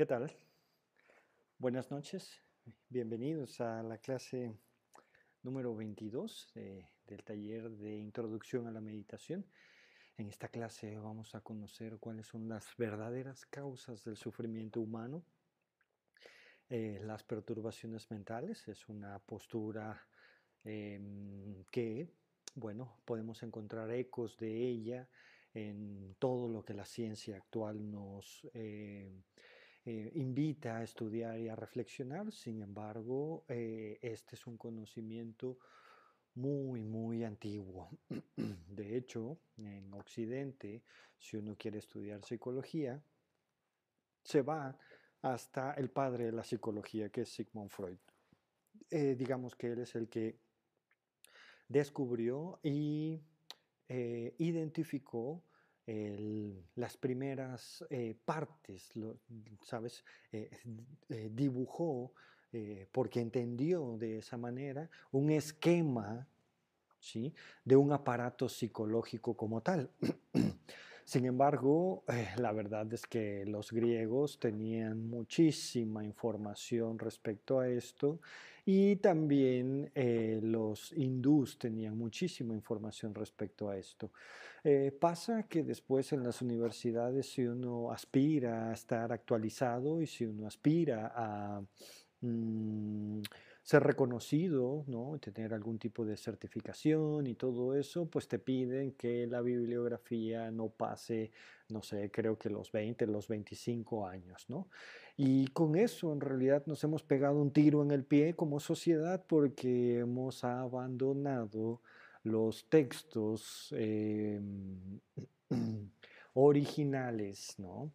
¿Qué tal? Buenas noches, bienvenidos a la clase número 22 del taller de Introducción a la Meditación. En esta clase vamos a conocer cuáles son las verdaderas causas del sufrimiento humano. Eh, las perturbaciones mentales es una postura em, que, bueno, podemos encontrar ecos de ella en todo lo que la ciencia actual nos eh, eh, invita a estudiar y a reflexionar. Sin embargo, eh, este es un conocimiento muy, muy antiguo. De hecho, en Occidente, si uno quiere estudiar psicología, se va hasta el padre de la psicología, que es Sigmund Freud. digamos que él es el que descubrió y eh, identificó las primeras eh, partes, ¿sabes? Eh, dibujó, porque entendió de esa manera, un esquema ¿sí? de un aparato psicológico como tal. Sin embargo, eh, la verdad es que los griegos tenían muchísima información respecto a esto y también eh, los hindús tenían muchísima información respecto a esto. Eh, pasa que después en las universidades si uno aspira a estar actualizado y si uno aspira a... Mm, ser reconocido, ¿no? tener algún tipo de certificación y todo eso, pues te piden que la bibliografía no pase, no sé, creo que los 20, los 25 años. ¿no? Y con eso en realidad nos hemos pegado un tiro en el pie como sociedad porque hemos abandonado los textos em, originales, ¿no?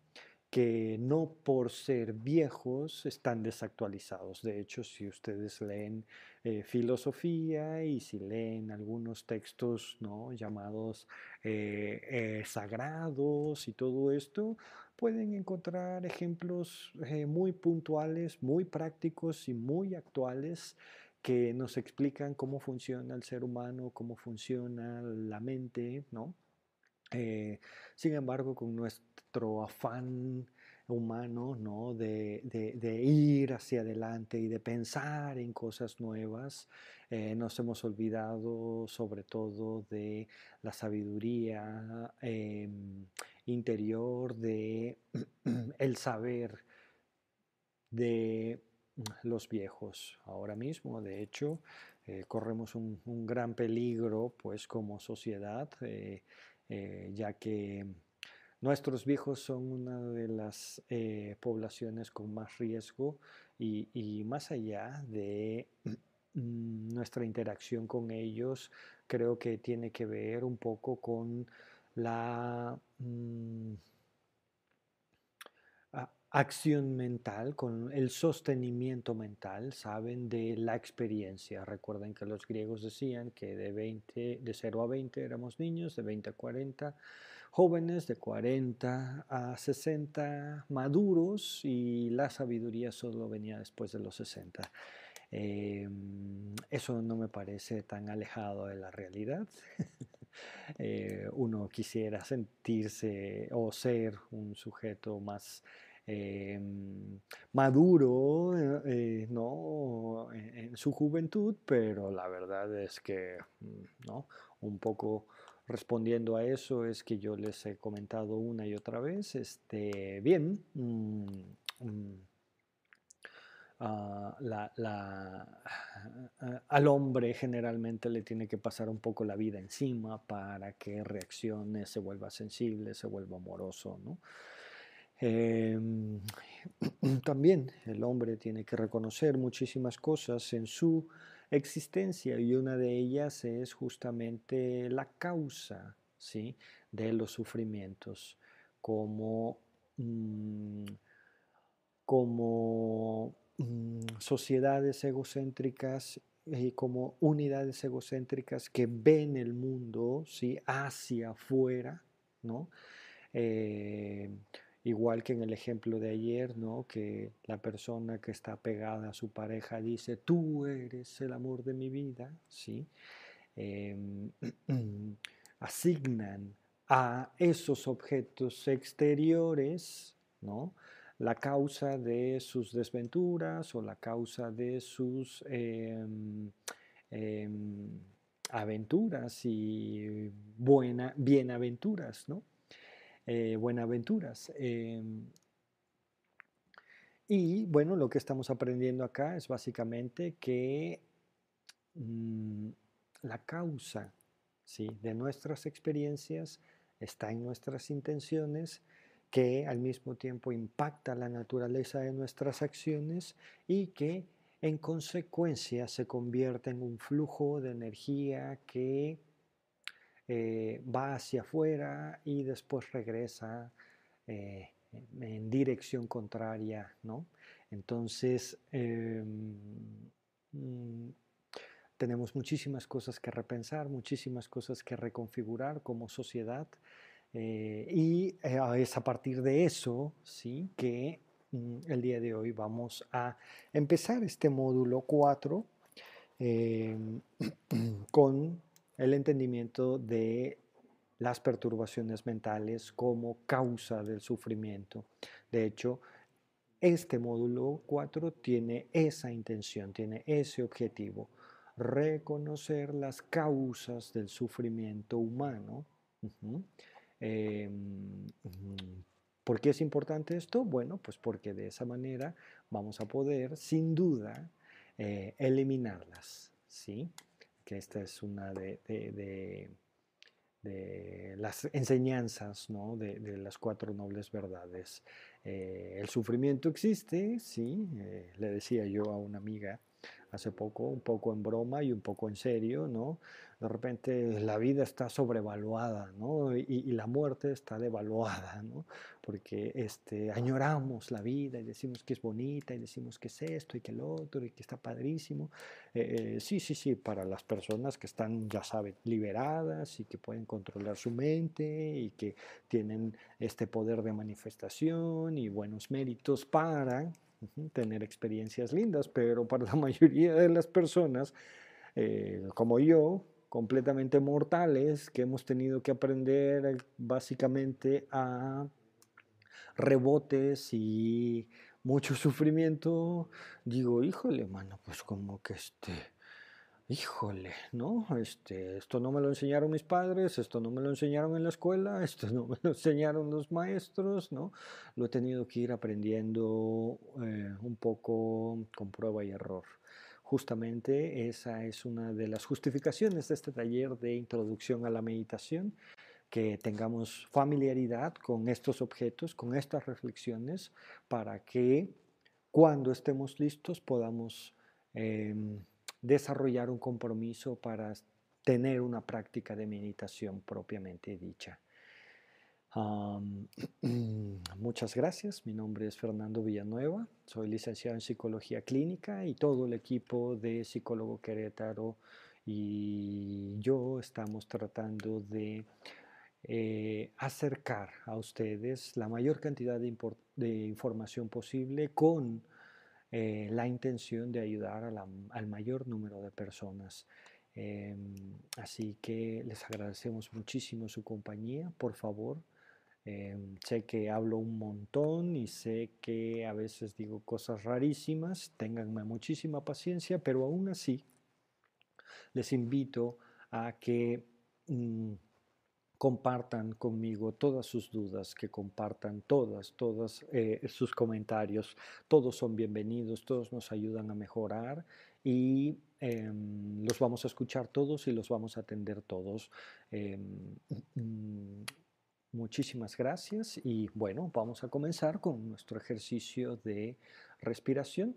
Que no por ser viejos están desactualizados. De hecho, si ustedes leen eh, filosofía y si leen algunos textos ¿no? llamados eh, eh, sagrados y todo esto, pueden encontrar ejemplos muy puntuales, muy prácticos y muy actuales que nos explican cómo funciona el ser humano, cómo funciona la mente, ¿no? Sin embargo, con nuestro afán humano ¿no? de, ir hacia adelante y de pensar en cosas nuevas, eh, nos hemos olvidado sobre todo de la sabiduría em, interior, de el saber de los viejos. Ahora mismo, de hecho, eh, corremos un, un, gran peligro, pues como sociedad, eh, ya que nuestros viejos son una de las eh, poblaciones con más riesgo y, más allá de mm, nuestra interacción con ellos, creo que tiene que ver un poco con la... Mm, acción mental, con el sostenimiento mental, saben de la experiencia. Recuerden que los griegos decían que de, 20, de 0 a 20 éramos niños, de 20 a 40 jóvenes, de 40 a 60 maduros y la sabiduría solo venía después de los 60. Em, eso no me parece tan alejado de la realidad. Eh, uno quisiera sentirse o ser un sujeto más Em, maduro eh, ¿no? en, su juventud, pero la verdad es que mm, ¿no? un poco respondiendo a eso es que yo les he comentado una y otra vez, este, bien, mm, mm, ah, al hombre generalmente le tiene que pasar un poco la vida encima para que reaccione, se vuelva sensible, se vuelva amoroso, ¿no? Em, también el hombre tiene que reconocer muchísimas cosas en su existencia y una de ellas es justamente la causa ¿sí? de los sufrimientos como, mm, como mm, sociedades egocéntricas y como unidades egocéntricas que ven el mundo ¿sí? hacia afuera, ¿no? Eh, Igual que en el ejemplo de ayer, ¿no? que la persona que está pegada a su pareja dice, tú eres el amor de mi vida, ¿sí? Em, asignan a esos objetos exteriores ¿no? la causa de sus desventuras o la causa de sus em, em, aventuras y buena, bienaventuras, ¿no? Eh, buenaventuras. Em, y bueno, lo que estamos aprendiendo acá es básicamente que mm, la causa ¿sí? de nuestras experiencias está en nuestras intenciones, que al mismo tiempo impacta la naturaleza de nuestras acciones y que en consecuencia se convierte en un flujo de energía que eh, va hacia afuera y después regresa eh, en dirección contraria, ¿no? Entonces, em, mm, tenemos muchísimas cosas que repensar, muchísimas cosas que reconfigurar como sociedad eh, y es a partir de eso, ¿sí? Que mm, el día de hoy vamos a empezar este módulo 4 em, con el entendimiento de las perturbaciones mentales como causa del sufrimiento. De hecho, este módulo 4 tiene esa intención, tiene ese objetivo, reconocer las causas del sufrimiento humano. Em, ¿Por qué es importante esto? Bueno, pues porque de esa manera vamos a poder, sin duda, eh, eliminarlas, ¿sí? Que esta es una de de las enseñanzas ¿no? de, las cuatro nobles verdades. Eh, el sufrimiento existe, sí, eh, le decía yo a una amiga hace poco, un poco en broma y un poco en serio, ¿no? De repente la vida está sobrevaluada, ¿no? Y, la muerte está devaluada, ¿no? Porque este, añoramos la vida y decimos que es bonita y decimos que es esto y que lo otro y que está padrísimo. Eh, eh, sí, sí, sí, para las personas que están, ya saben, liberadas y que pueden controlar su mente y que tienen este poder de manifestación y buenos méritos para tener experiencias lindas, pero para la mayoría de las personas, eh, como yo, completamente mortales, que hemos tenido que aprender básicamente a rebotes y mucho sufrimiento, digo, híjole, mano, pues como que este híjole, ¿no? Este, esto no me lo enseñaron mis padres, esto no me lo enseñaron en la escuela, esto no me lo enseñaron los maestros, ¿no? Lo he tenido que ir aprendiendo eh, un poco con prueba y error. Justamente esa es una de las justificaciones de este taller de introducción a la meditación, que tengamos familiaridad con estos objetos, con estas reflexiones, para que cuando estemos listos podamos... Em, desarrollar un compromiso para tener una práctica de meditación propiamente dicha. muchas gracias. Mi nombre es Fernando Villanueva. Soy licenciado en psicología clínica y todo el equipo de Psicólogo Querétaro y yo estamos tratando de eh, acercar a ustedes la mayor cantidad de información posible con eh, la intención de ayudar al mayor número de personas. Em, así que les agradecemos muchísimo su compañía, por favor. Em, sé que hablo un montón y sé que a veces digo cosas rarísimas, ténganme muchísima paciencia, pero aún así les invito a que mm, compartan conmigo todas sus dudas, que compartan todas, todas eh, sus comentarios. Todos son bienvenidos, todos nos ayudan a mejorar y em, los vamos a escuchar todos y los vamos a atender todos. Em, mm, muchísimas gracias y bueno, vamos a comenzar con nuestro ejercicio de respiración.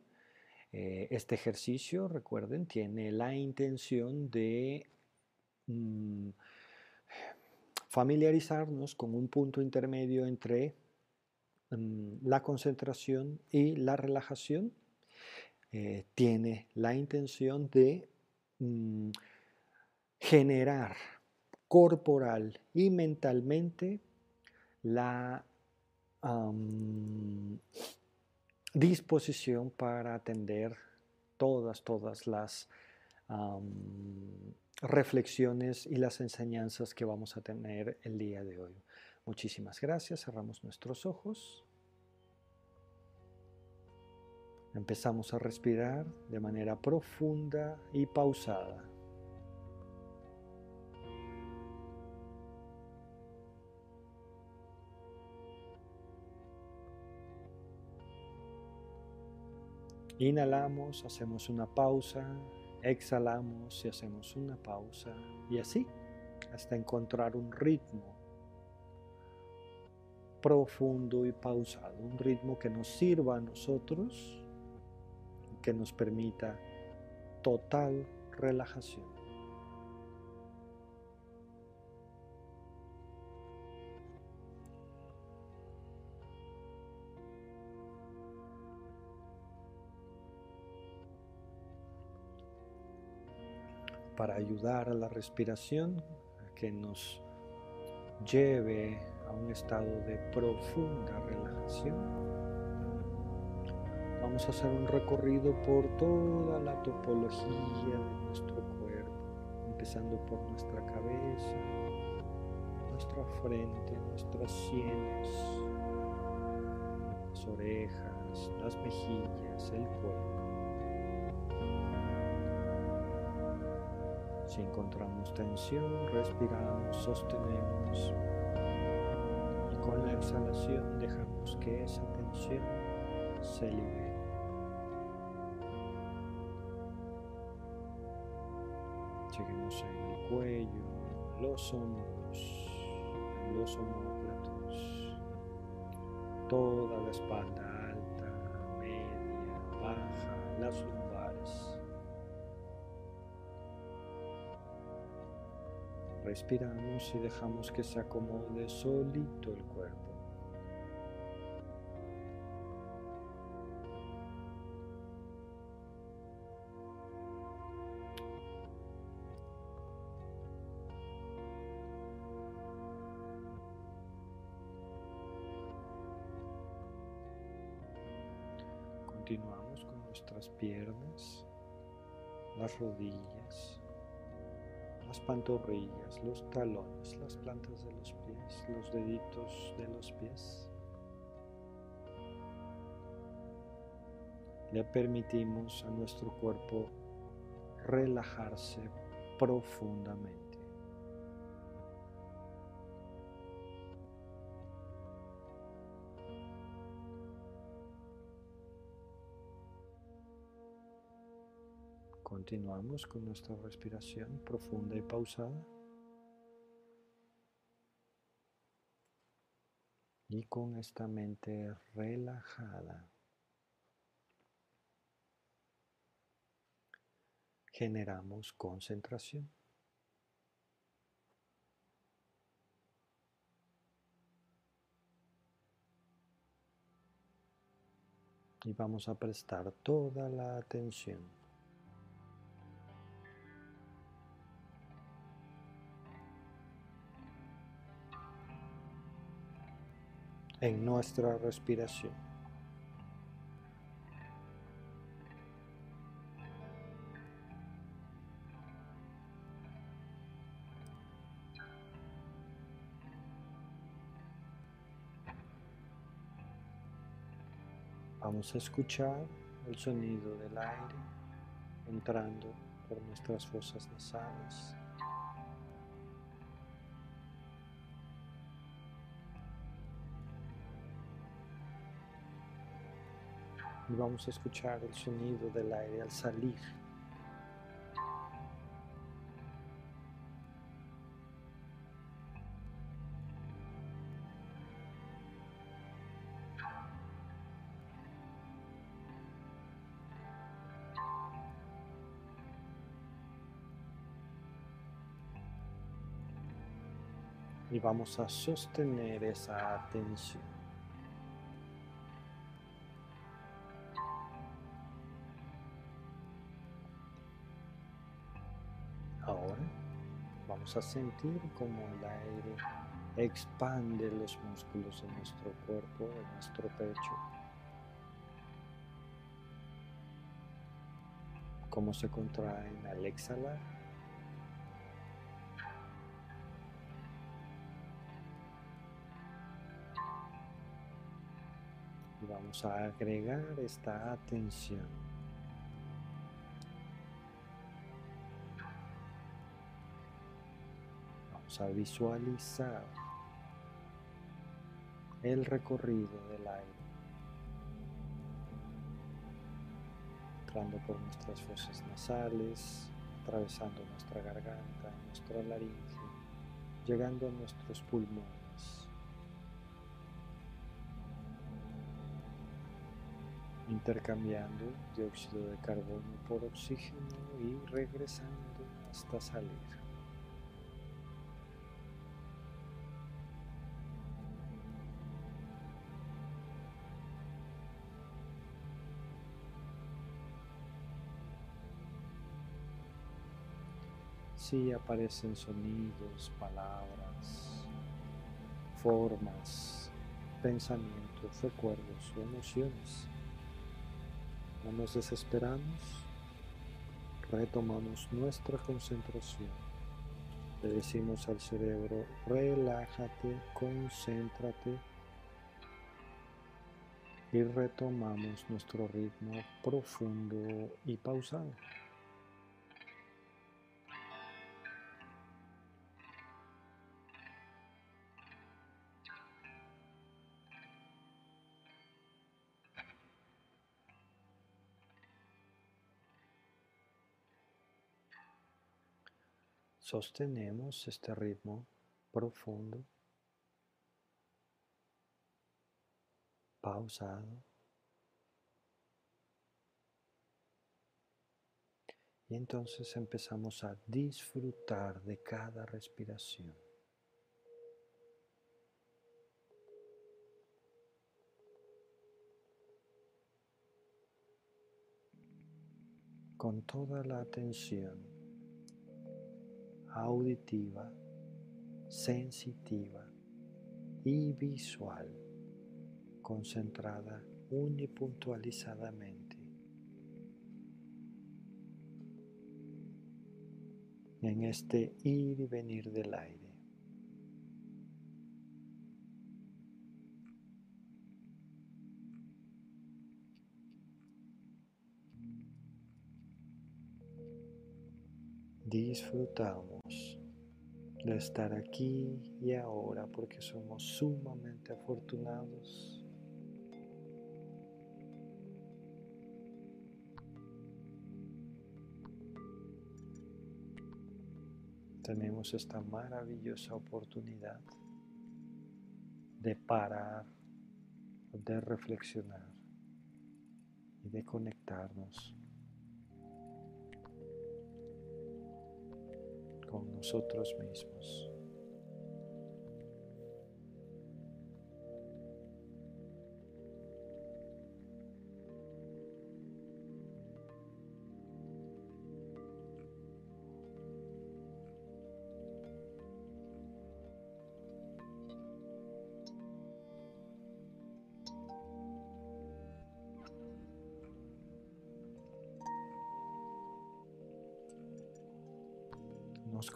Eh, este ejercicio, recuerden, tiene la intención de... Mm, familiarizarnos con un punto intermedio entre mm, la concentración y la relajación. Eh, tiene la intención de mm, generar corporal y mentalmente la disposición para atender todas, todas las reflexiones y las enseñanzas que vamos a tener el día de hoy. Muchísimas gracias, cerramos nuestros ojos. Empezamos a respirar de manera profunda y pausada. Inhalamos, hacemos una pausa, exhalamos y hacemos una pausa y así hasta encontrar un ritmo profundo y pausado, un ritmo que nos sirva a nosotros, que nos permita total relajación. Para ayudar a la respiración a que nos lleve a un estado de profunda relajación. Vamos a hacer un recorrido por toda la topología de nuestro cuerpo, empezando por nuestra cabeza, nuestra frente, nuestras sienes, las orejas, las mejillas, el cuello. Si encontramos tensión, respiramos, sostenemos. Y con la exhalación dejamos que esa tensión se libere. Seguimos en el cuello, los hombros, los homóplatos, toda la espalda alta, media, baja, las Respiramos y dejamos que se acomode solito el cuerpo. Continuamos con nuestras piernas, las rodillas, las pantorrillas, los talones, las plantas de los pies, los deditos de los pies. Le permitimos a nuestro cuerpo relajarse profundamente. Continuamos con nuestra respiración profunda y pausada. Y con esta mente relajada, generamos concentración. Y vamos a prestar toda la atención en nuestra respiración. Vamos a escuchar el sonido del aire entrando por nuestras fosas nasales y vamos a escuchar el sonido del aire al salir. Y vamos a sostener esa atención. A sentir como el aire expande los músculos de nuestro cuerpo, de nuestro pecho. Cómo se contraen al exhalar. Y vamos Vamos a agregar esta atención. A visualizar el recorrido del aire, entrando por nuestras fosas nasales, atravesando nuestra garganta, nuestra laringe, llegando a nuestros pulmones. intercambiando dióxido de carbono por oxígeno y regresando hasta salir. Si aparecen sonidos, palabras, formas, pensamientos, recuerdos o emociones. No nos desesperamos, retomamos nuestra concentración. Le decimos al cerebro, relájate, concéntrate y retomamos nuestro ritmo profundo y pausado. Sostenemos este ritmo profundo, pausado. Y entonces empezamos a disfrutar de cada respiración. Con toda la atención auditiva, sensitiva y visual, concentrada unipuntualizadamente en este ir y venir del aire. Disfrutamos de estar aquí y ahora porque somos sumamente afortunados. Tenemos esta maravillosa oportunidad de parar, de reflexionar y de conectarnos con nosotros mismos.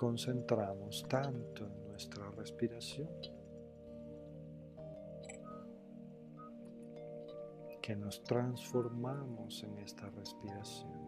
Concentramos tanto en nuestra respiración que nos transformamos en esta respiración.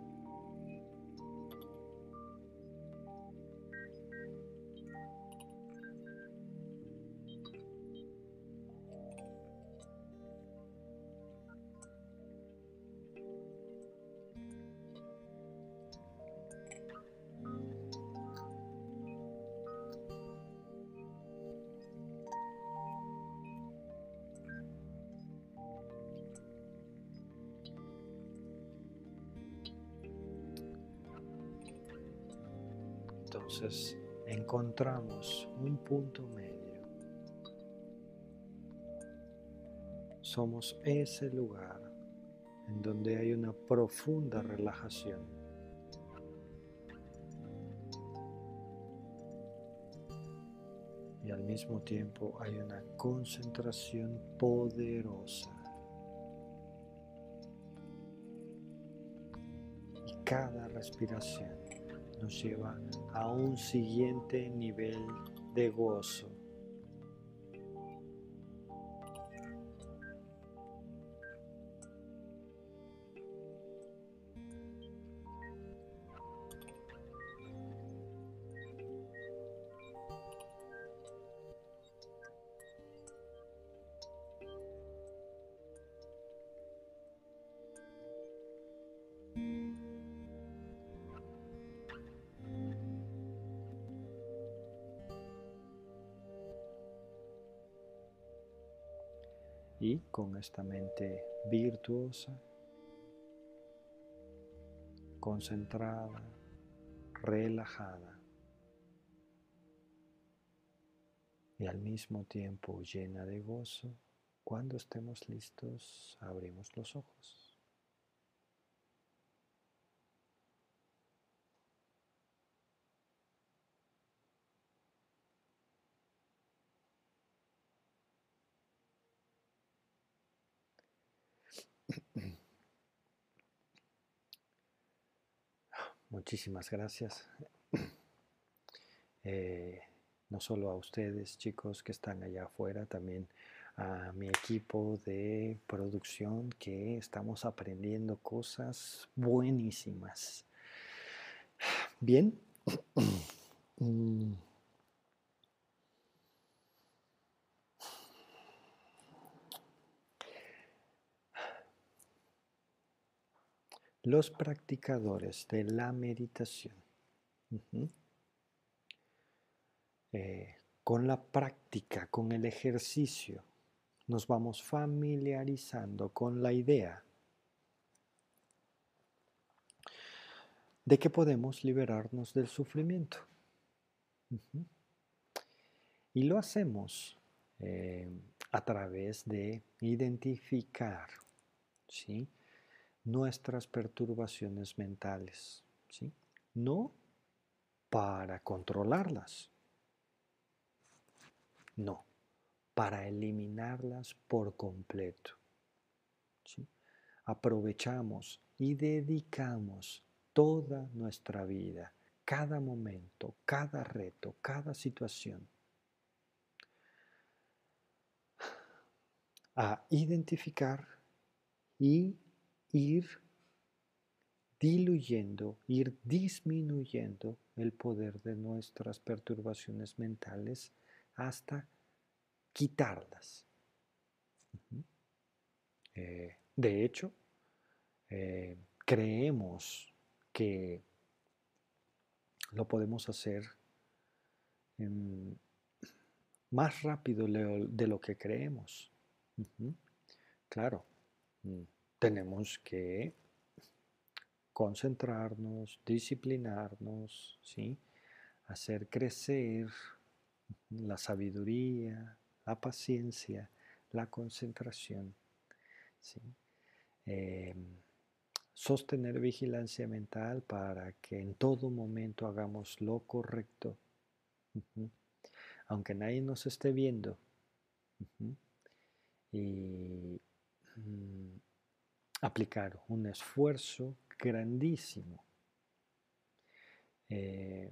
Encontramos un punto medio. Somos ese lugar en donde hay una profunda relajación. Y al mismo tiempo hay una concentración poderosa. Y cada respiración nos lleva a un siguiente nivel de gozo. – esta mente virtuosa, concentrada, relajada y al mismo tiempo llena de gozo, cuando estemos listos abrimos los ojos. Muchísimas gracias. Eh, no solo a ustedes, chicos, que están allá afuera, también a mi equipo de producción que estamos aprendiendo cosas buenísimas. Bien. Los practicadores de la meditación. Eh, con la práctica, con el ejercicio, nos vamos familiarizando con la idea de que podemos liberarnos del sufrimiento. Y lo hacemos eh, a través de identificar, ¿sí? Nuestras perturbaciones mentales, ¿sí? No para controlarlas, no, para eliminarlas por completo. ¿sí? Aprovechamos y dedicamos toda nuestra vida, cada momento, cada reto, cada situación, a identificar y ir diluyendo, ir disminuyendo el poder de nuestras perturbaciones mentales hasta quitarlas. Eh, de hecho, eh, creemos que lo podemos hacer más rápido de lo que creemos. Claro, mm tenemos que concentrarnos, disciplinarnos, ¿sí? hacer crecer la sabiduría, la paciencia, la concentración, ¿sí? Em, sostener vigilancia mental para que en todo momento hagamos lo correcto, aunque nadie nos esté viendo. Y mm, aplicar un esfuerzo grandísimo eh,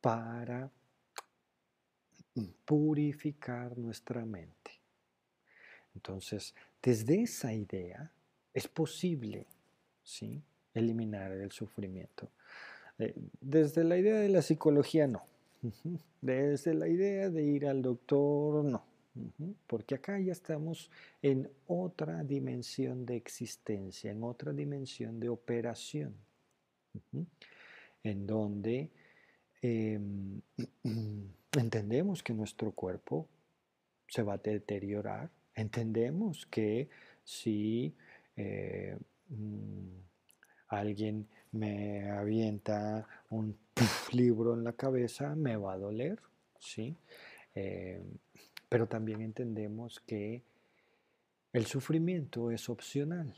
para purificar nuestra mente. Entonces, desde esa idea es posible ¿sí? eliminar el sufrimiento. Eh, desde la idea de la psicología, no. Desde la idea de ir al doctor, no. Porque acá ya estamos en otra dimensión de existencia, en otra dimensión de operación, en donde em, entendemos que nuestro cuerpo se va a deteriorar, entendemos que si eh, mm, alguien me avienta un libro en la cabeza, me va a doler, ¿sí? Em, pero también entendemos que el sufrimiento es opcional,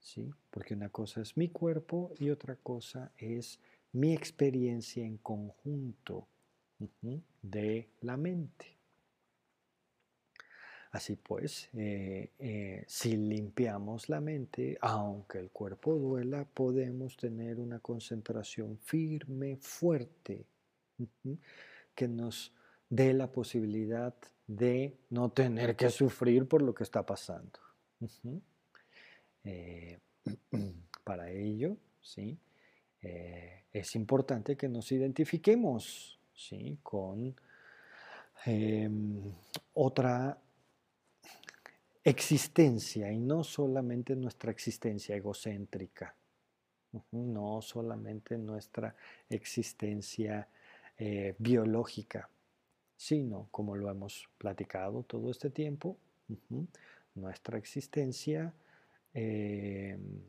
¿sí? Porque una cosa es mi cuerpo y otra cosa es mi experiencia en conjunto de la mente. Así pues, eh, eh, si limpiamos la mente, aunque el cuerpo duela, podemos tener una concentración firme, fuerte, que nos dé la posibilidad de no tener que sufrir por lo que está pasando. Eh, para ello, ¿sí? Eh, es importante que nos identifiquemos ¿sí? con em, otra existencia y no solamente nuestra existencia egocéntrica, no solamente nuestra existencia eh, biológica, sino, como lo hemos platicado todo este tiempo, nuestra existencia em,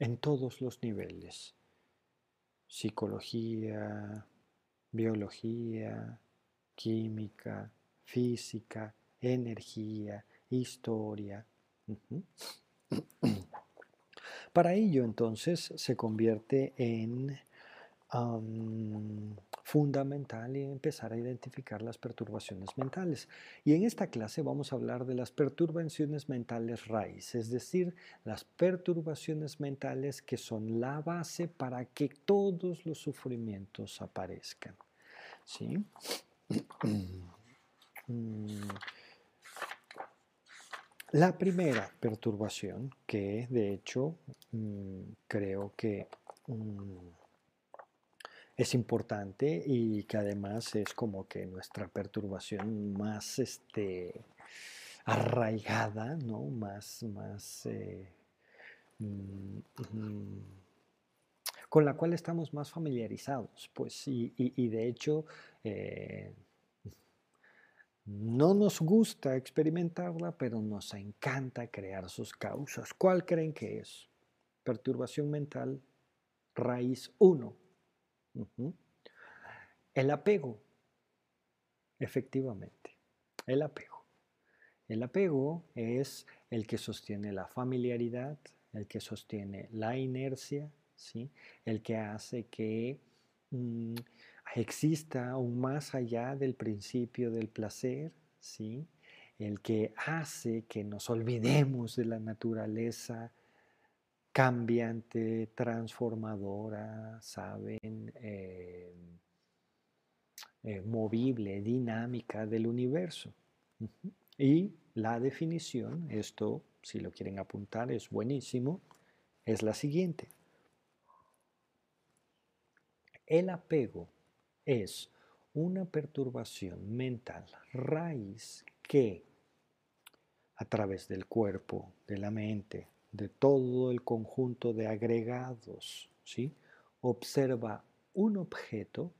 en todos los niveles. Psicología, biología, química, física, energía, historia. Para ello entonces se convierte en fundamental empezar a identificar las perturbaciones mentales. Y en esta clase vamos a hablar de las perturbaciones mentales raíz, es decir, las perturbaciones mentales que son la base para que todos los sufrimientos aparezcan. ¿Sí? Mm. La primera perturbación, que de hecho mm, creo que mm, es importante y que además es como que nuestra perturbación más este, arraigada, ¿no? más, más eh, con la cual estamos más familiarizados, pues, y, de hecho eh, no nos gusta experimentarla, pero nos encanta crear sus causas. ¿Cuál creen que es? Perturbación mental, raíz 1. El apego, efectivamente, el apego. El apego es el que sostiene la familiaridad, el que sostiene la inercia, ¿sí? el que hace que mm, exista aún más allá del principio del placer, ¿sí? el que hace que nos olvidemos de la naturaleza cambiante, transformadora, ¿saben? Eh, eh, movible, dinámica del universo. Y la definición, esto si lo quieren apuntar es buenísimo, es la siguiente. El apego es una perturbación mental raíz que a través del cuerpo, de la mente, de todo el conjunto de agregados, ¿sí? observa un objeto,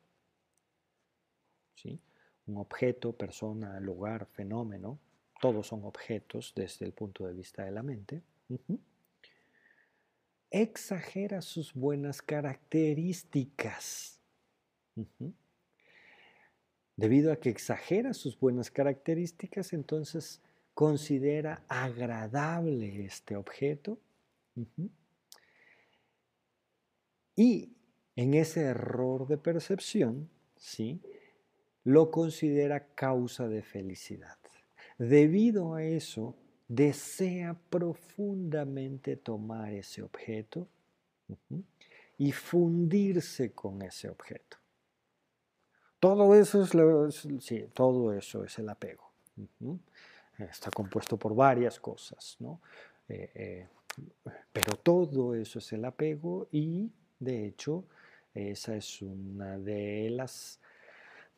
¿sí? un objeto, persona, lugar, fenómeno, todos son objetos desde el punto de vista de la mente, exagera sus buenas características. Debido a que exagera sus buenas características, entonces considera agradable este objeto. Y en ese error de percepción, ¿sí? lo considera causa de felicidad. Debido a eso, desea profundamente tomar ese objeto y fundirse con ese objeto. Todo eso es, todo eso es el apego. Está compuesto por varias cosas, ¿no? Eh, eh, pero todo eso es el apego y, de hecho, esa es una de las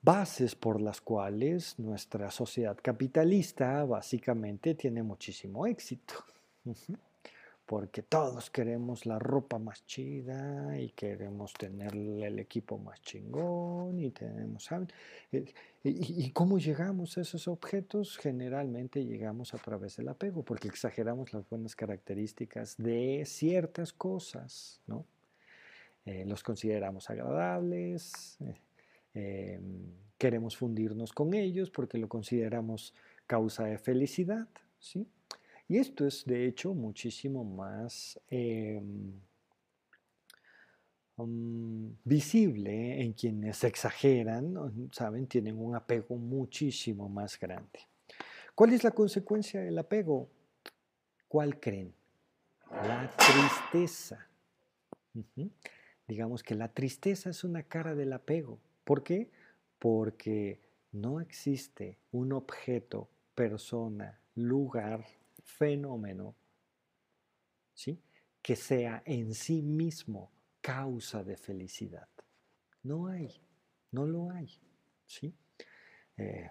bases por las cuales nuestra sociedad capitalista básicamente tiene muchísimo éxito. Porque todos queremos la ropa más chida y queremos tener el equipo más chingón y tenemos. Eh, ¿Y, cómo llegamos a esos objetos? Generalmente llegamos a través del apego, porque exageramos las buenas características de ciertas cosas, ¿no? Eh, los consideramos agradables, eh, Em, queremos fundirnos con ellos porque lo consideramos causa de felicidad, ¿sí? Y esto es de hecho muchísimo más em, um, visible en quienes exageran, ¿saben? Tienen un apego muchísimo más grande. ¿Cuál es la consecuencia del apego? ¿Cuál creen? La tristeza. Digamos que la tristeza es una cara del apego. ¿Por qué? Porque no existe un objeto, persona, lugar, fenómeno, ¿sí? que sea en sí mismo causa de felicidad. No hay, no lo hay. ¿sí? Eh,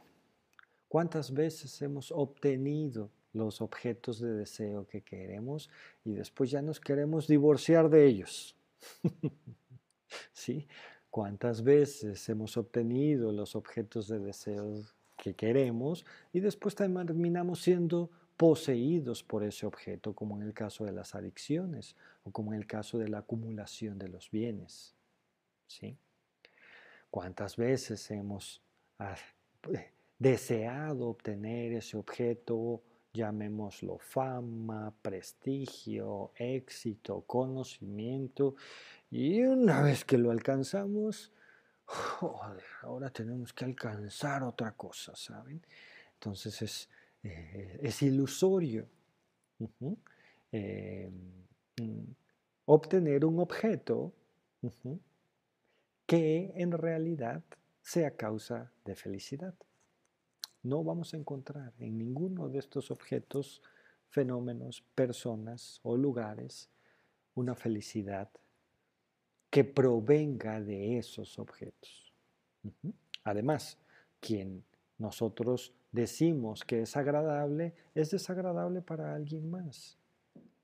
¿Cuántas veces hemos obtenido los objetos de deseo que queremos y después ya nos queremos divorciar de ellos? ¿Sí? cuántas veces hemos obtenido los objetos de deseo que queremos y después terminamos siendo poseídos por ese objeto, como en el caso de las adicciones o como en el caso de la acumulación de los bienes. ¿Sí? ¿Cuántas veces hemos ah, deseado obtener ese objeto, llamémoslo fama, prestigio, éxito, conocimiento, y una vez que lo alcanzamos, ahora tenemos que alcanzar otra cosa, ¿saben? Entonces es, eh, es ilusorio eh, mm, obtener un objeto que en realidad sea causa de felicidad. No vamos a encontrar en ninguno de estos objetos, fenómenos, personas o lugares una felicidad que provenga de esos objetos. Además, quien nosotros decimos que es agradable, es desagradable para alguien más.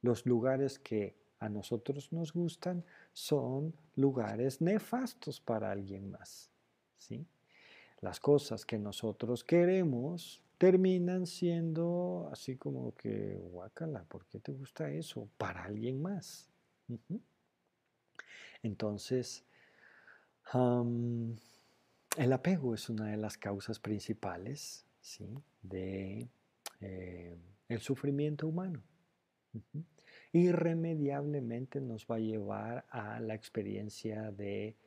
Los lugares que a nosotros nos gustan son lugares nefastos para alguien más. ¿sí? Las cosas que nosotros queremos terminan siendo así como que, guácala, ¿por qué te gusta eso? Para alguien más. Entonces, el apego es una de las causas principales ¿sí? de eh, el sufrimiento humano irremediablemente nos va a llevar a la experiencia de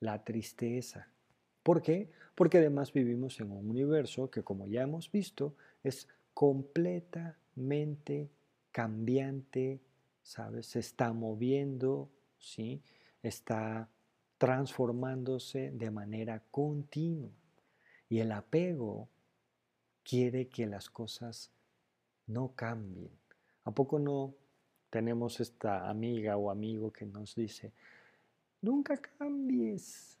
la tristeza. ¿Por qué? Porque además vivimos en un universo que, como ya hemos visto, es completamente cambiante, ¿sabes? Se está moviendo, ¿sí? Está transformándose de manera continua. Y el apego quiere que las cosas no cambien. ¿A poco no tenemos esta amiga o amigo que nos dice, nunca cambies.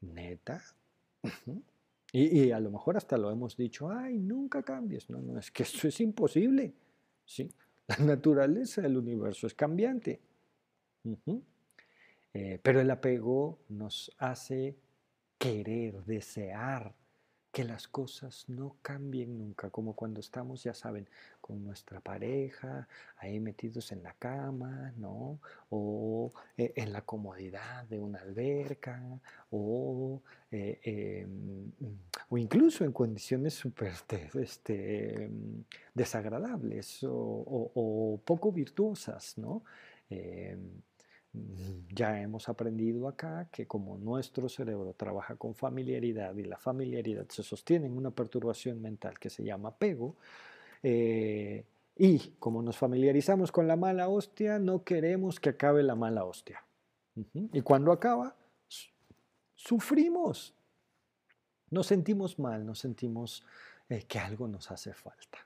Neta. y, a lo mejor hasta lo hemos dicho, ay, nunca cambies. No, no, es que eso es imposible. ¿sí? La naturaleza del universo es cambiante. Eh, pero el apego nos hace querer, desear que las cosas no cambien nunca, como cuando estamos, ya saben, con nuestra pareja, ahí metidos en la cama, ¿no? O eh, en la comodidad de una alberca, o, eh, em, o incluso en condiciones súper este, desagradables o, poco virtuosas, ¿no? Ya hemos aprendido acá que como nuestro cerebro trabaja con familiaridad y la familiaridad se sostiene en una perturbación mental que se llama apego, eh, y como nos familiarizamos con la mala hostia, no queremos que acabe la mala hostia. Y cuando acaba, sufrimos, nos sentimos mal, nos sentimos eh, que algo nos hace falta.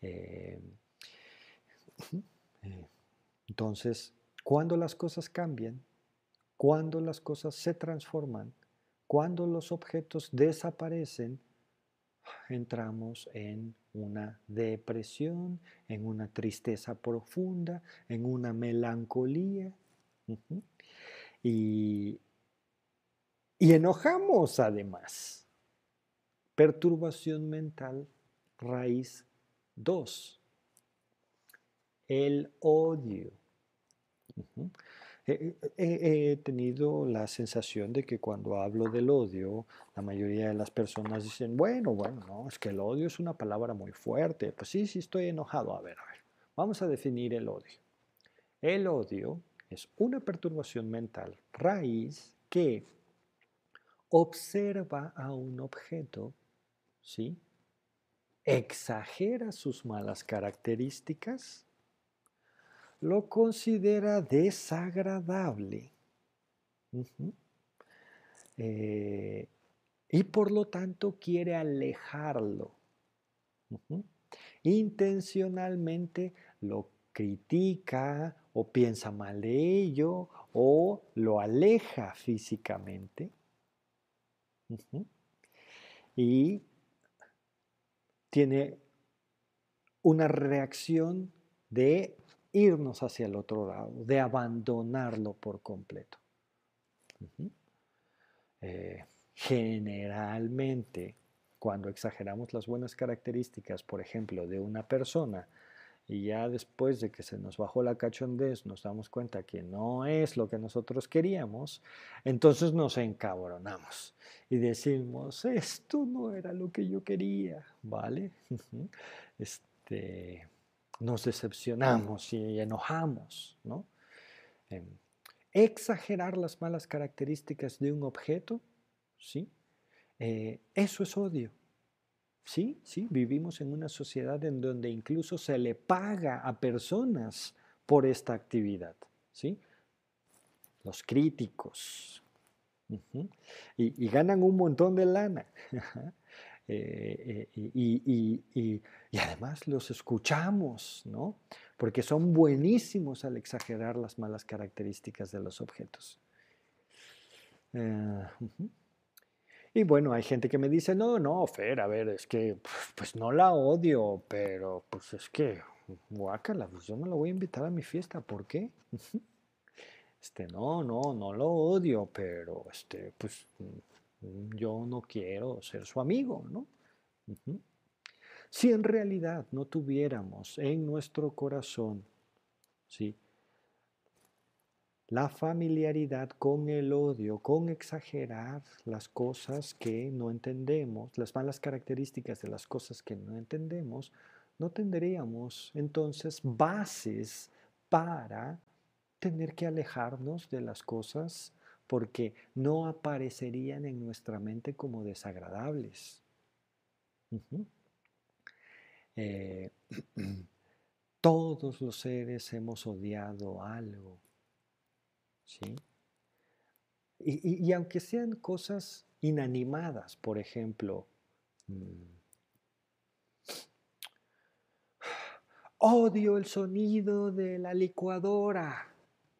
Eh, entonces, cuando las cosas cambian, cuando las cosas se transforman, cuando los objetos desaparecen, entramos en una depresión, en una tristeza profunda, en una melancolía. y, y enojamos además. Perturbación mental, raíz 2. El odio. He, tenido la sensación de que cuando hablo del odio, la mayoría de las personas dicen, bueno, bueno, no, es que el odio es una palabra muy fuerte. Pues sí, sí estoy enojado. A ver, a ver, vamos a definir el odio. El odio es una perturbación mental raíz que observa a un objeto, ¿sí? Exagera sus malas características lo considera desagradable. Eh, y por lo tanto quiere alejarlo. Intencionalmente lo critica o piensa mal de ello o lo aleja físicamente. Y tiene una reacción de irnos hacia el otro lado, de abandonarlo por completo. Eh, generalmente, cuando exageramos las buenas características, por ejemplo, de una persona, y ya después de que se nos bajó la cachondez nos damos cuenta que no es lo que nosotros queríamos, entonces nos encabronamos y decimos, esto no era lo que yo quería, ¿vale? Este, nos decepcionamos y enojamos, ¿no? Em, exagerar las malas características de un objeto, ¿sí? Eh, eso es odio. Sí, sí, vivimos en una sociedad en donde incluso se le paga a personas por esta actividad, ¿sí? Los críticos. y, ganan un montón de lana. Eh, eh, y, y, además los escuchamos, ¿no? Porque son buenísimos al exagerar las malas características de los objetos. Uh y bueno, hay gente que me dice, no, no, Fer, a ver, es que pues no la odio, pero pues es que, guácala, pues yo no la voy a invitar a mi fiesta, ¿por qué? Este, no, no, no lo odio, pero este, pues yo no quiero ser su amigo, ¿no? Si en realidad no tuviéramos en nuestro corazón, ¿sí? la familiaridad con el odio, con exagerar las cosas que no entendemos, las malas características de las cosas que no entendemos, no tendríamos entonces bases para tener que alejarnos de las cosas porque no aparecerían en nuestra mente como desagradables. Eh, todos los seres hemos odiado algo ¿sí? Y, aunque sean cosas inanimadas, por ejemplo, mm, odio el sonido de la licuadora.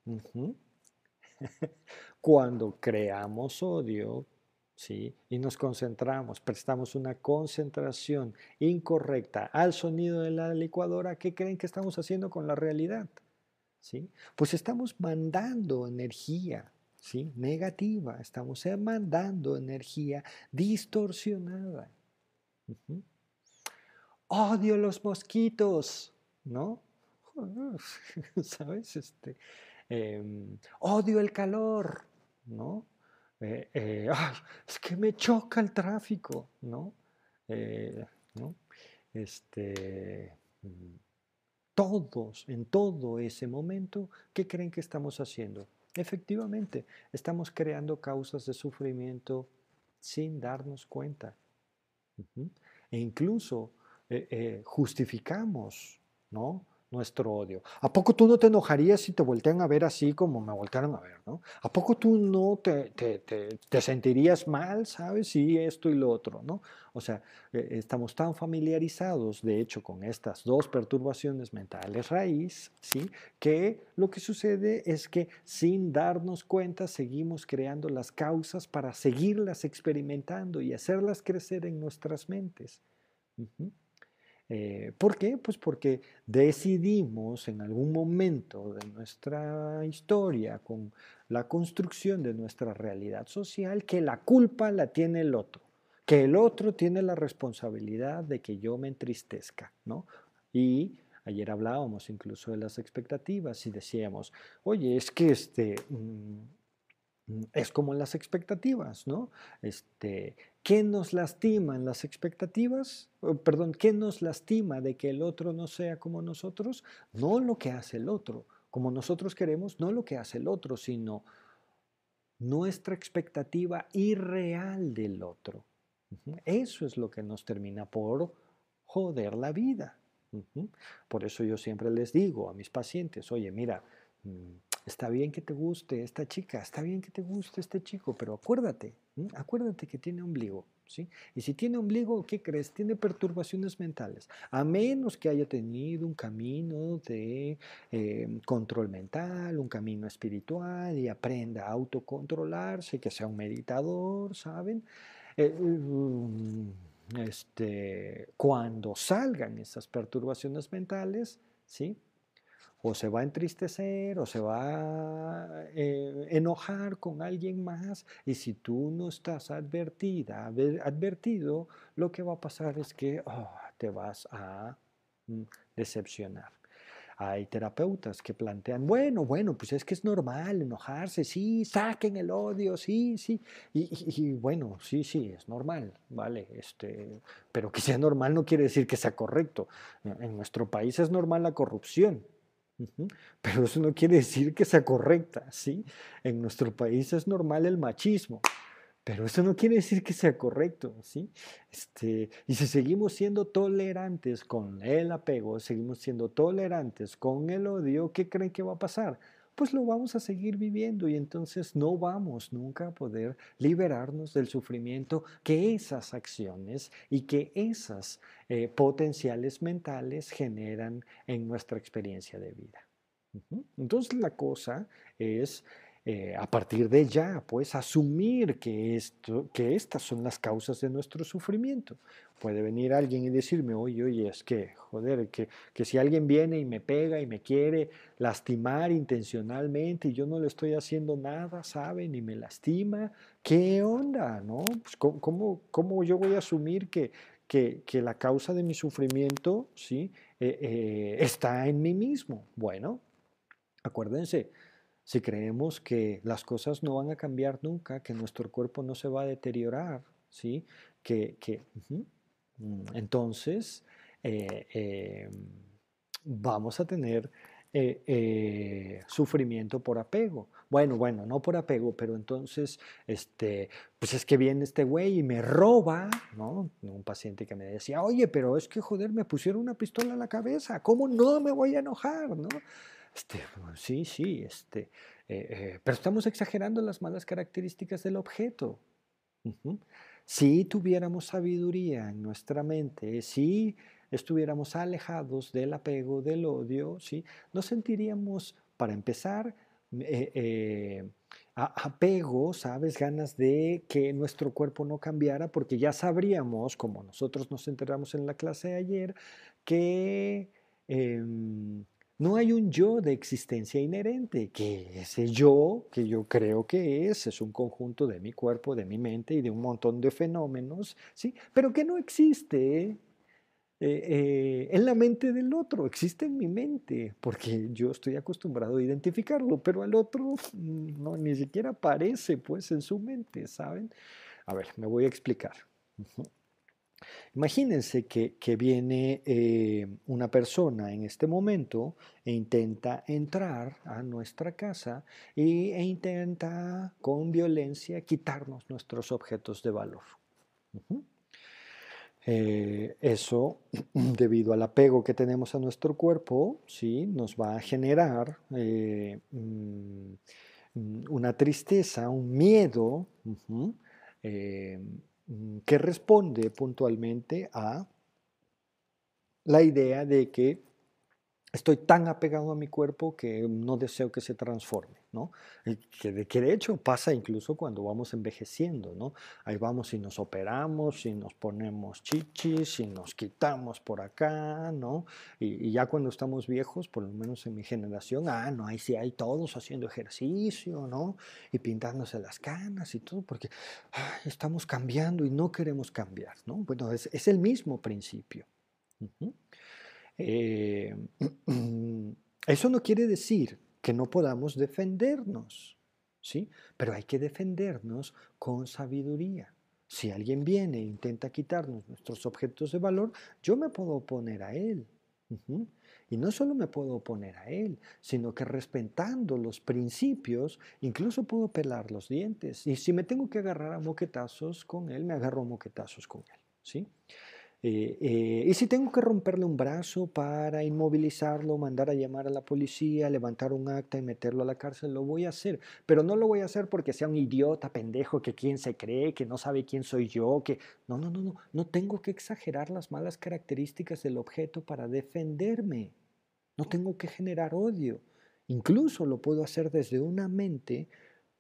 Cuando creamos odio, ¿sí? Y nos concentramos, prestamos una concentración incorrecta al sonido de la licuadora, ¿qué creen que estamos haciendo con la realidad? Pues estamos mandando energía, ¿sí? Negativa, estamos mandando energía distorsionada. Odio los mosquitos, ¿no? ¿Sabes? Este, em, odio el calor, ¿no? Eh, eh, es que me choca el tráfico, ¿no? Eh, ¿no? Este, todos, en todo ese momento, ¿qué creen que estamos haciendo? Efectivamente, estamos creando causas de sufrimiento sin darnos cuenta. E incluso justificamos, ¿no? Nuestro odio. ¿A poco tú no te enojarías si te voltean a ver así como me voltearon a ver? ¿no? ¿A poco tú no te, te, sentirías mal, sabes? Si esto y lo otro, ¿no? O sea, eh, estamos tan familiarizados, de hecho, con estas dos perturbaciones mentales raíz, ¿sí? Que lo que sucede es que sin darnos cuenta seguimos creando las causas para seguirlas experimentando y hacerlas crecer en nuestras mentes. Eh, ¿Por qué? Pues porque decidimos en algún momento de nuestra historia, con la construcción de nuestra realidad social, que la culpa la tiene el otro, que el otro tiene la responsabilidad de que yo me entristezca, ¿no? Y ayer hablábamos incluso de las expectativas y decíamos, oye, es que este... Mm, es como las expectativas, ¿no? Este, ¿Qué nos lastima en las expectativas? Perdón, ¿qué nos lastima de que el otro no sea como nosotros? No lo que hace el otro, como nosotros queremos, no lo que hace el otro, sino nuestra expectativa irreal del otro. Eso es lo que nos termina por joder la vida. Por eso yo siempre les digo a mis pacientes, oye, mira, mm, Está bien que te guste esta chica, está bien que te guste este chico, pero acuérdate, acuérdate que tiene ombligo, ¿sí? Y si tiene ombligo, ¿qué crees? Tiene perturbaciones mentales, a menos que haya tenido un camino de em, control mental, un camino espiritual y aprenda a autocontrolarse, que sea un meditador, ¿saben? Eh, mm, este, cuando salgan esas perturbaciones mentales, ¿sí? O se va a entristecer o se va a eh, enojar con alguien más y si tú no estás advertida, advertido, lo que va a pasar es que oh, te vas a mm, decepcionar. Hay terapeutas que plantean, bueno, bueno, pues es que es normal enojarse, sí, saquen el odio, sí, sí. Y, bueno, sí, sí, es normal, ¿vale? Este, pero que sea normal no quiere decir que sea correcto. En nuestro país es normal la corrupción, pero eso no quiere decir que sea correcta, ¿sí? En nuestro país es normal el machismo, pero eso no quiere decir que sea correcto, ¿sí? Este, y si seguimos siendo tolerantes con el apego, seguimos siendo tolerantes con el odio, ¿qué creen que va a pasar? Pues lo vamos a seguir viviendo y entonces no vamos nunca a poder liberarnos del sufrimiento que esas acciones y que esas eh, potenciales mentales generan en nuestra experiencia de vida. Entonces la cosa es eh, a partir de ya, pues asumir que, esto, que estas son las causas de nuestro sufrimiento. Puede venir alguien y decirme, oye, oye, es que, joder, que, que si alguien viene y me pega y me quiere lastimar intencionalmente y yo no le estoy haciendo nada, ¿sabe? Ni me lastima, ¿qué onda? ¿No? Pues, ¿cómo, cómo, yo voy a asumir que, que, que, la causa de mi sufrimiento ¿sí? Eh, eh, está en mí mismo? Bueno, acuérdense, si creemos que las cosas no van a cambiar nunca, que nuestro cuerpo no se va a deteriorar, ¿sí? que, mm, entonces eh, eh, vamos a tener eh, sufrimiento por apego. Bueno, bueno, no por apego, pero entonces, este, pues es que viene este güey y me roba, ¿no? Un paciente que me decía, oye, pero es que joder, me pusieron una pistola en la cabeza, ¿cómo no me voy a enojar, no? Este, sí, sí, este, eh, eh, pero estamos exagerando las malas características del objeto. Si tuviéramos sabiduría en nuestra mente, si estuviéramos alejados del apego, del odio, ¿sí? no sentiríamos, para empezar, eh, apego, ¿sabes? Ganas de que nuestro cuerpo no cambiara, porque ya sabríamos, como nosotros nos enteramos en la clase de ayer, que em, no hay un yo de existencia inherente, que ese yo que yo creo que es, es un conjunto de mi cuerpo, de mi mente y de un montón de fenómenos, ¿sí? pero que no existe eh, eh, en la mente del otro, existe en mi mente, porque yo estoy acostumbrado a identificarlo, pero al otro mm, no, ni siquiera aparece pues en su mente, ¿saben? A ver, me voy a explicar. Imagínense que, viene eh, una persona en este momento e intenta entrar a nuestra casa y, e intenta con violencia quitarnos nuestros objetos de valor. Eh, eso, debido al apego que tenemos a nuestro cuerpo, ¿sí? nos va a generar eh, mm, una tristeza, un miedo. Mm, que responde puntualmente a la idea de que estoy tan apegado a mi cuerpo que no deseo que se transforme, ¿no? Que de, que hecho pasa incluso cuando vamos envejeciendo, ¿no? Ahí vamos y nos operamos, y nos ponemos chichis, y nos quitamos por acá, ¿no? Y, ya cuando estamos viejos, por lo menos en mi generación, ah, no, ahí sí hay todos haciendo ejercicio, ¿no? Y pintándose las canas y todo, porque estamos cambiando y no queremos cambiar, ¿no? Bueno, es el mismo principio. Eh, eso no quiere decir que no podamos defendernos, ¿sí? Pero hay que defendernos con sabiduría. Si alguien viene e intenta quitarnos nuestros objetos de valor, yo me puedo oponer a él. Y no solo me puedo oponer a él, sino que respetando los principios, incluso puedo pelar los dientes. Y si me tengo que agarrar a moquetazos con él, me agarro a moquetazos con él. ¿sí? Eh, eh, y si tengo que romperle un brazo para inmovilizarlo, mandar a llamar a la policía, levantar un acta y meterlo a la cárcel, lo voy a hacer. Pero no lo voy a hacer porque sea un idiota, pendejo, que quién se cree, que no sabe quién soy yo, que... No, no, no, no. No tengo que exagerar las malas características del objeto para defenderme. No tengo que generar odio. Incluso lo puedo hacer desde una mente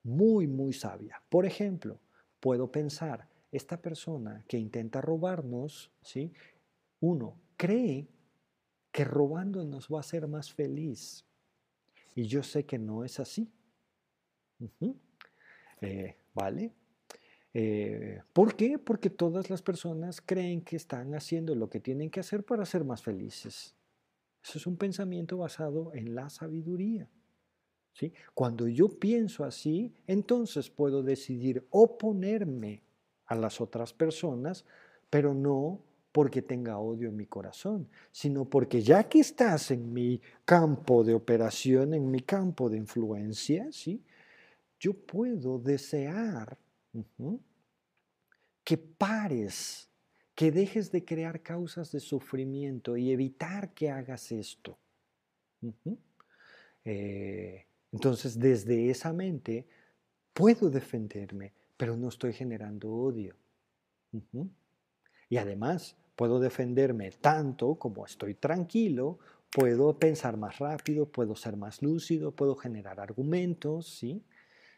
muy, muy sabia. Por ejemplo, puedo pensar, esta persona que intenta robarnos, ¿sí? uno, cree que robando nos va a hacer más feliz. Y yo sé que no es así. Eh, ¿Vale? Eh, ¿Por qué? Porque todas las personas creen que están haciendo lo que tienen que hacer para ser más felices. Eso es un pensamiento basado en la sabiduría. ¿sí? Cuando yo pienso así, entonces puedo decidir oponerme a las otras personas, pero no porque tenga odio en mi corazón, sino porque ya que estás en mi campo de operación, en mi campo de influencia, ¿sí? yo puedo desear que pares, que dejes de crear causas de sufrimiento y evitar que hagas esto. Eh, entonces, desde esa mente, puedo defenderme, pero no estoy generando odio. Y además, puedo defenderme tanto como estoy tranquilo, puedo pensar más rápido, puedo ser más lúcido, puedo generar argumentos, ¿sí?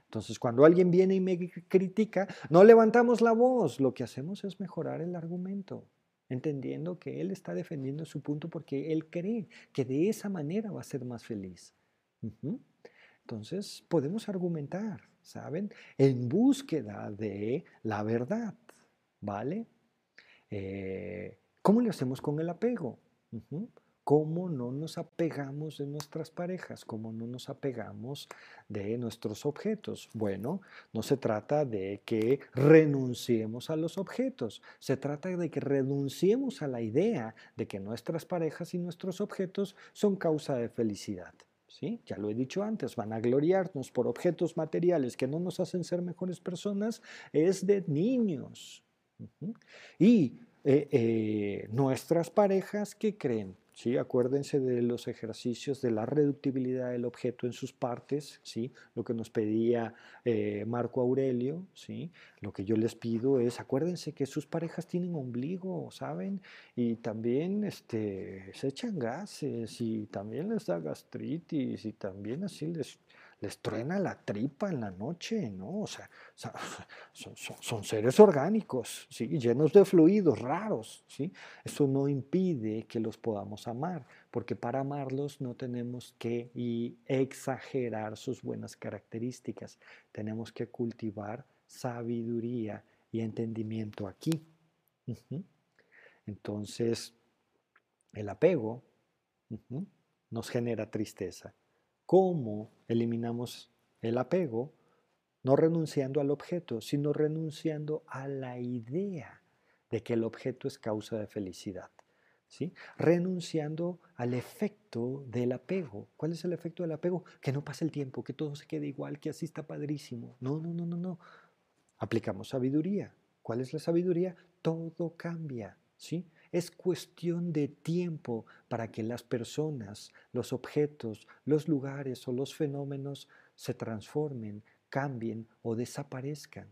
Entonces, cuando alguien viene y me critica, no levantamos la voz, lo que hacemos es mejorar el argumento, entendiendo que él está defendiendo su punto porque él cree que de esa manera va a ser más feliz. Entonces, podemos argumentar, ¿saben? En búsqueda de la verdad, ¿vale? Eh, ¿Cómo le hacemos con el apego? cómo no nos apegamos de nuestras parejas, cómo no nos apegamos de nuestros objetos. Bueno, no se trata de que renunciemos a los objetos, se trata de que renunciemos a la idea de que nuestras parejas y nuestros objetos son causa de felicidad. ¿Sí? Ya lo he dicho antes, van a gloriarnos por objetos materiales que no nos hacen ser mejores personas, es de niños. Y eh, eh, nuestras parejas, ¿qué creen? ¿sí? Acuérdense de los ejercicios de la reductibilidad del objeto en sus partes, ¿sí? Lo que nos pedía eh, Marco Aurelio, ¿sí? Lo que yo les pido es, acuérdense que sus parejas tienen ombligo, ¿saben? Y también este, se echan gases y también les da gastritis y también así les les truena la tripa en la noche, ¿no? O sea, son, seres orgánicos, ¿sí? Llenos de fluidos raros, ¿sí? Eso no impide que los podamos amar, porque para amarlos no tenemos que exagerar sus buenas características, tenemos que cultivar sabiduría y entendimiento aquí. Entonces, el apego nos genera tristeza. ¿Cómo eliminamos el apego? No renunciando al objeto, sino renunciando a la idea de que el objeto es causa de felicidad. ¿sí? Renunciando al efecto del apego. ¿Cuál es el efecto del apego? Que no pase el tiempo, que todo se quede igual, que así está padrísimo. No, no, no, no, no. Aplicamos sabiduría. ¿Cuál es la sabiduría? Todo cambia. ¿sí? Es cuestión de tiempo para que las personas, los objetos, los lugares o los fenómenos se transformen, cambien o desaparezcan.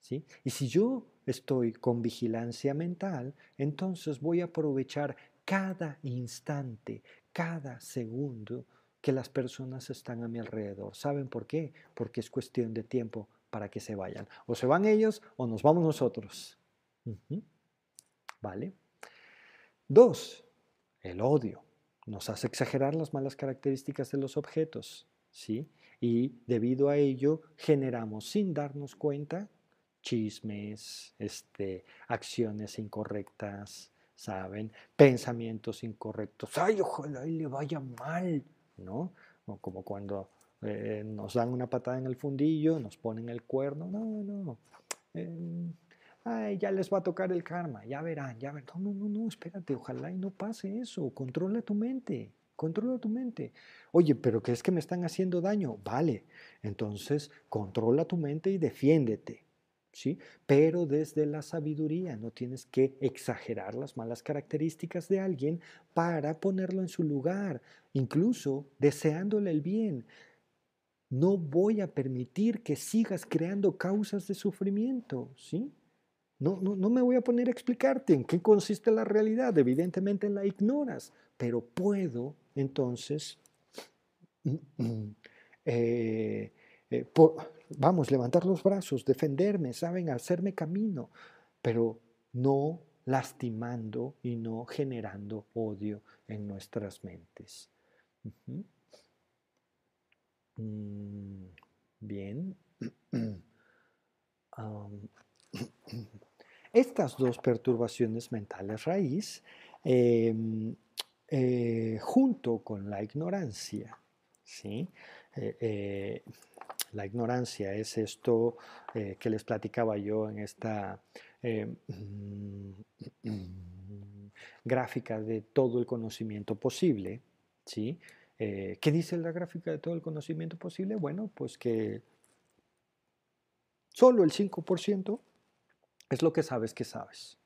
¿sí? Y si yo estoy con vigilancia mental, entonces voy a aprovechar cada instante, cada segundo que las personas están a mi alrededor. ¿Saben por qué? Porque es cuestión de tiempo para que se vayan. O se van ellos o nos vamos nosotros. ¿Vale? Dos, el odio. Nos hace exagerar las malas características de los objetos, ¿sí? Y debido a ello generamos sin darnos cuenta chismes, este, acciones incorrectas, ¿saben? Pensamientos incorrectos. ¡Ay, ojalá y le vaya mal! ¿No? como cuando eh, nos dan una patada en el fundillo, nos ponen el cuerno. No, no. Eh, ya les va a tocar el karma, ya verán, ya verán. No, no, no, espérate, ojalá y no pase eso. Controla tu mente, controla tu mente. Oye, pero ¿qué es que me están haciendo daño? Vale, entonces controla tu mente y defiéndete. ¿Sí? Pero desde la sabiduría no tienes que exagerar las malas características de alguien para ponerlo en su lugar, incluso deseándole el bien. No voy a permitir que sigas creando causas de sufrimiento, ¿sí? No, no, me voy a poner a explicarte en qué consiste la realidad, evidentemente la ignoras, pero puedo entonces, mm, mm, eh, eh, vamos, levantar los brazos, defenderme, saben, hacerme camino, pero no lastimando y no generando odio en nuestras mentes. Mm, bien. estas dos perturbaciones mentales raíz, em, eh, junto con la ignorancia, ¿sí? Eh, eh, la ignorancia es esto que les platicaba yo en esta em, gráfica de todo el conocimiento posible, ¿sí? ¿Qué dice la gráfica de todo el conocimiento posible? Bueno, pues que solo el 5% es lo que sabes que sabes.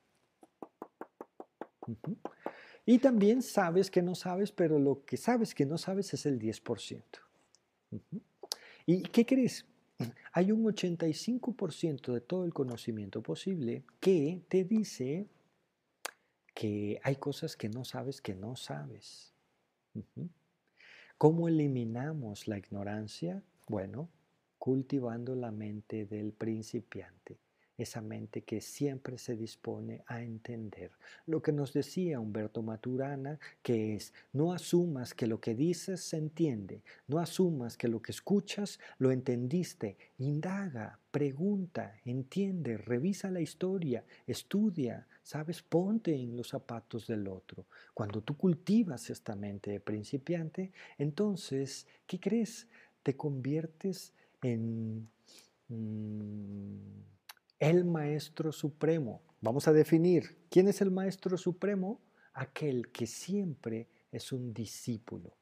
Y también sabes que no sabes, pero lo que sabes que no sabes es el 10%. ¿Y qué crees? Hay un 85% de todo el conocimiento posible que te dice que hay cosas que no sabes que no sabes. ¿Cómo eliminamos la ignorancia? Bueno, cultivando la mente del principiante esa mente que siempre se dispone a entender. Lo que nos decía Humberto Maturana, que es, no asumas que lo que dices se entiende, no asumas que lo que escuchas lo entendiste, indaga, pregunta, entiende, revisa la historia, estudia, sabes, ponte en los zapatos del otro. Cuando tú cultivas esta mente de principiante, entonces, ¿qué crees? Te conviertes en... Mm, el Maestro Supremo. Vamos a definir, ¿quién es el Maestro Supremo? Aquel que siempre es un discípulo,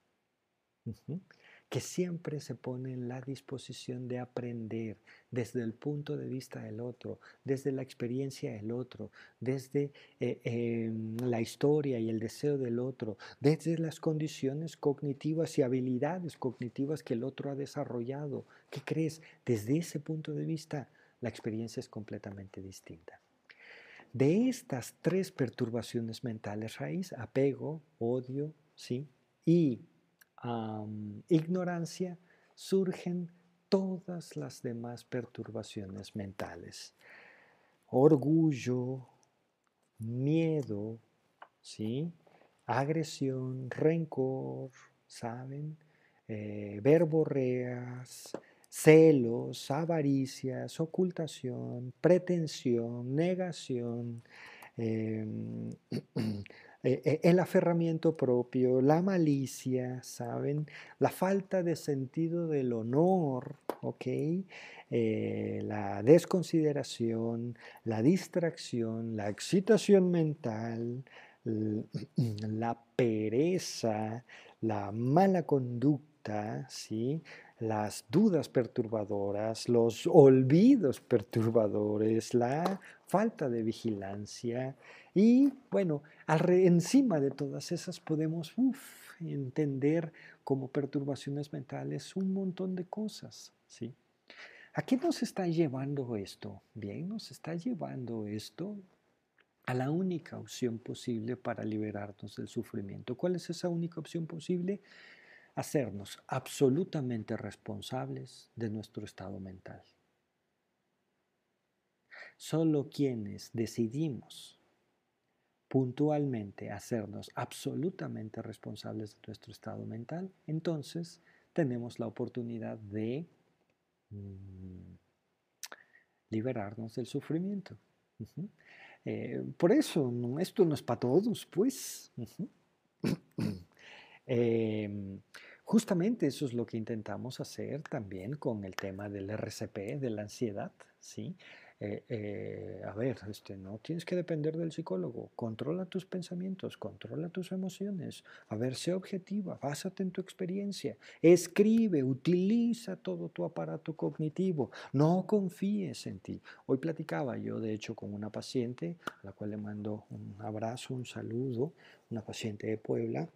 que siempre se pone en la disposición de aprender desde el punto de vista del otro, desde la experiencia del otro, desde eh, em, la historia y el deseo del otro, desde las condiciones cognitivas y habilidades cognitivas que el otro ha desarrollado. ¿Qué crees? Desde ese punto de vista la experiencia es completamente distinta. De estas tres perturbaciones mentales raíz, apego, odio, ¿sí? y ignorancia, surgen todas las demás perturbaciones mentales. Orgullo, miedo, ¿sí? agresión, rencor, ¿saben? Eh, verborreas, celos, avaricias, ocultación, pretensión, negación, em, e, e, el aferramiento propio, la malicia, ¿saben? La falta de sentido del honor, ¿ok? Eh, la desconsideración, la distracción, la excitación mental, la pereza, la mala conducta, ¿sí? Las dudas perturbadoras, los olvidos perturbadores, la falta de vigilancia y bueno, encima de todas esas podemos entender como perturbaciones mentales un montón de cosas, ¿sí? ¿A qué nos está llevando esto? Bien, nos está llevando esto a la única opción posible para liberarnos del sufrimiento. ¿Cuál es esa única opción posible? Hacernos absolutamente responsables de nuestro estado mental. Solo quienes decidimos puntualmente hacernos absolutamente responsables de nuestro estado mental, entonces tenemos la oportunidad de mm, liberarnos del sufrimiento. Eh, por eso, esto no es para todos, pues. Em, justamente eso es lo que intentamos hacer también con el tema del RCP, de la ansiedad, ¿sí? Eh, eh, a ver, este, no tienes que depender del psicólogo, controla tus pensamientos, controla tus emociones, a ver, sé objetiva, básate en tu experiencia, escribe, utiliza todo tu aparato cognitivo, no confíes en ti. Hoy platicaba yo, de hecho, con una paciente, a la cual le mando un abrazo, un saludo, una paciente de Puebla,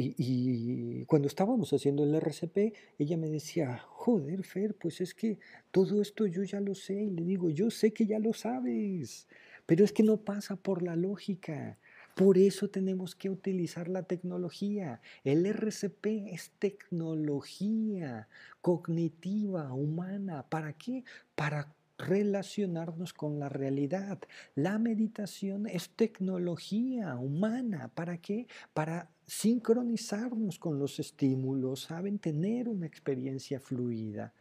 y, cuando estábamos haciendo el RCP, ella me decía, joder, Fer, pues es que todo esto yo ya lo sé. Y le digo, yo sé que ya lo sabes, pero es que no pasa por la lógica. Por eso tenemos que utilizar la tecnología. El RCP es tecnología cognitiva, humana. ¿Para qué? Para relacionarnos con la realidad. La meditación es tecnología humana. ¿Para qué? Para sincronizarnos con los estímulos, ¿saben? Tener una experiencia fluida.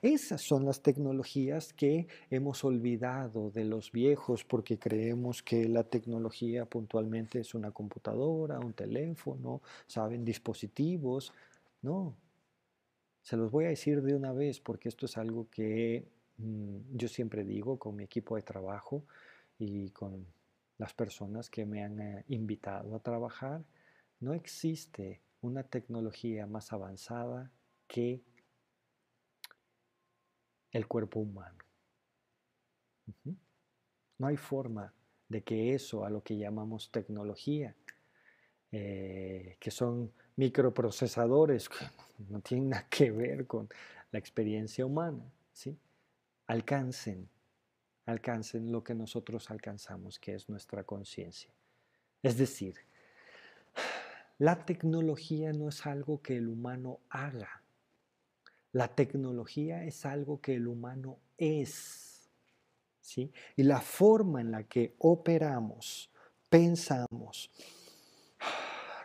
Esas son las tecnologías que hemos olvidado de los viejos porque creemos que la tecnología puntualmente es una computadora, un teléfono, saben, dispositivos. No, se los voy a decir de una vez porque esto es algo que yo siempre digo con mi equipo de trabajo y con las personas que me han eh, invitado a trabajar. No existe una tecnología más avanzada que el cuerpo humano. No hay forma de que eso, a lo que llamamos tecnología, eh, que son microprocesadores, no tienen nada que ver con la experiencia humana, ¿sí? Alcancen, alcancen lo que nosotros alcanzamos, que es nuestra conciencia. Es decir, la tecnología no es algo que el humano haga, la tecnología es algo que el humano es. ¿sí? Y la forma en la que operamos, pensamos,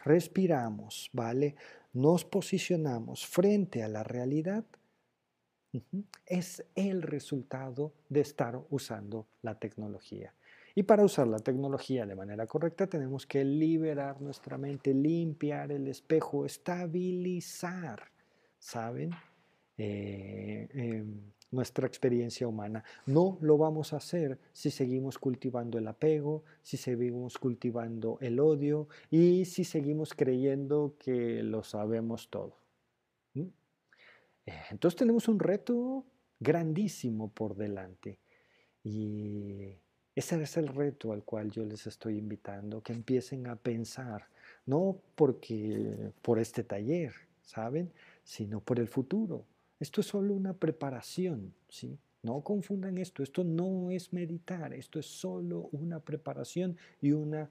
respiramos, ¿vale? Nos posicionamos frente a la realidad, es el resultado de estar usando la tecnología. Y para usar la tecnología de manera correcta tenemos que liberar nuestra mente, limpiar el espejo, estabilizar, ¿saben? Eh, em, nuestra experiencia humana. No lo vamos a hacer si seguimos cultivando el apego, si seguimos cultivando el odio y si seguimos creyendo que lo sabemos todo. Eh, entonces tenemos un reto grandísimo por delante y ese es el reto al cual yo les estoy invitando, que empiecen a pensar, no porque por este taller, ¿saben? Sino por el futuro esto es solo una preparación, ¿sí? No confundan esto, esto no es meditar, esto es solo una preparación y una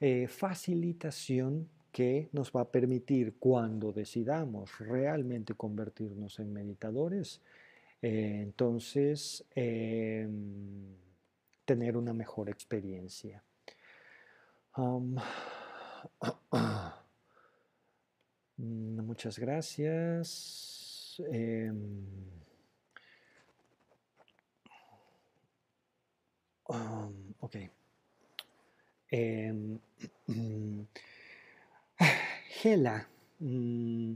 eh, facilitación que nos va a permitir cuando decidamos realmente convertirnos en meditadores, eh, entonces em, tener una mejor experiencia. Mm, muchas gracias. Ok. Gela. Mm,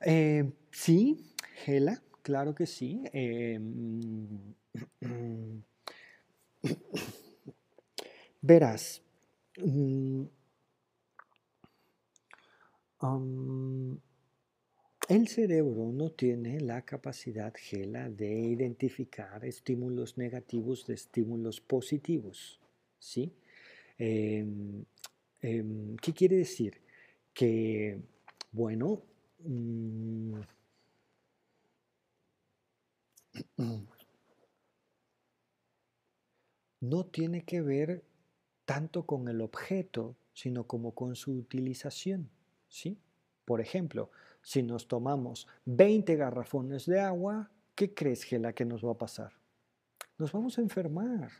eh, sí, Gela, claro que sí. Em, verás, mm, el cerebro no tiene la capacidad, Gela, de identificar estímulos negativos de estímulos positivos. ¿sí? Em, em, ¿Qué quiere decir? Que, bueno, mm, no tiene que ver tanto con el objeto, sino como con su utilización. ¿sí? Por ejemplo, si nos tomamos 20 garrafones de agua, ¿qué crees, Gela, que nos va a pasar? Nos vamos a enfermar.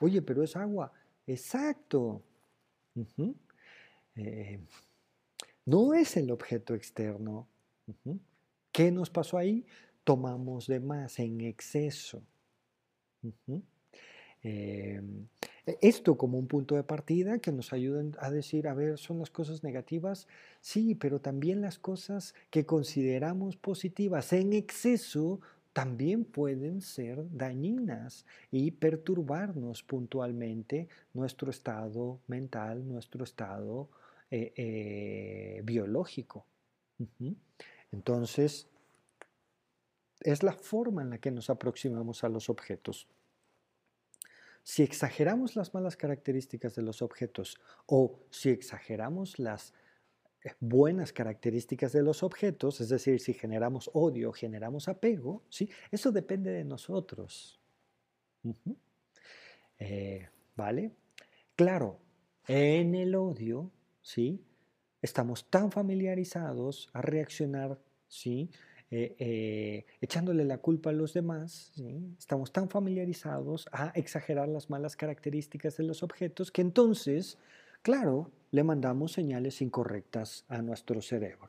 Oye, pero es agua. Exacto. Eh, no es el objeto externo. ¿Qué nos pasó ahí? Tomamos de más en exceso. Esto como un punto de partida que nos ayuda a decir, a ver, son las cosas negativas, sí, pero también las cosas que consideramos positivas en exceso también pueden ser dañinas y perturbarnos puntualmente nuestro estado mental, nuestro estado eh, eh, biológico. Entonces, es la forma en la que nos aproximamos a los objetos. Si exageramos las malas características de los objetos o si exageramos las eh, buenas características de los objetos, es decir, si generamos odio, generamos apego, ¿sí? eso depende de nosotros. Eh, ¿Vale? Claro, en el odio, ¿sí? estamos tan familiarizados a reaccionar, ¿sí? Eh, eh, echándole la culpa a los demás, estamos tan familiarizados a exagerar las malas características de los objetos que entonces, claro, le mandamos señales incorrectas a nuestro cerebro.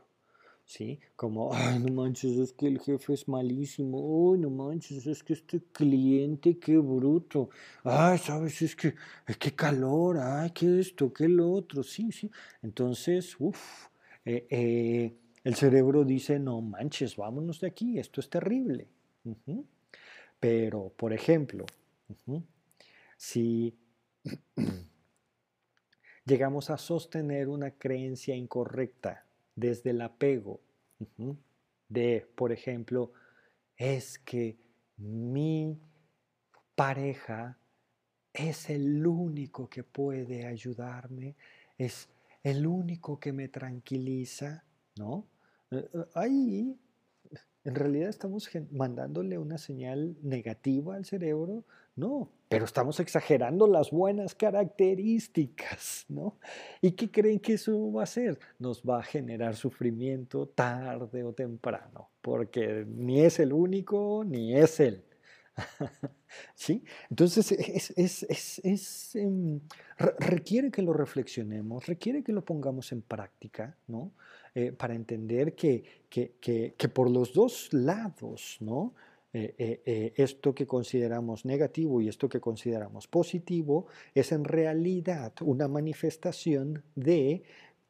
¿Sí? Como, ay, no manches, es que el jefe es malísimo, ay, no manches, es que este cliente, qué bruto, ay, sabes, es que, que calor, ay, qué esto, qué lo otro, sí, sí. Entonces, uff, eh, el cerebro dice, no manches, vámonos de aquí, esto es terrible. Pero, por ejemplo, si llegamos a sostener una creencia incorrecta desde el apego de, por ejemplo, es que mi pareja es el único que puede ayudarme, es el único que me tranquiliza, ¿no? Eh, eh, ahí en realidad estamos mandándole una señal negativa al cerebro, no, pero estamos exagerando las buenas características, ¿no? ¿Y qué creen que eso va a hacer? Nos va a generar sufrimiento tarde o temprano, porque ni es el único ni es él. ¿Sí? Entonces, es, em, requiere que lo reflexionemos, requiere que lo pongamos en práctica, ¿no? Eh, para entender que, que, por los dos lados, ¿no? Eh, eh, esto que consideramos negativo y esto que consideramos positivo es en realidad una manifestación de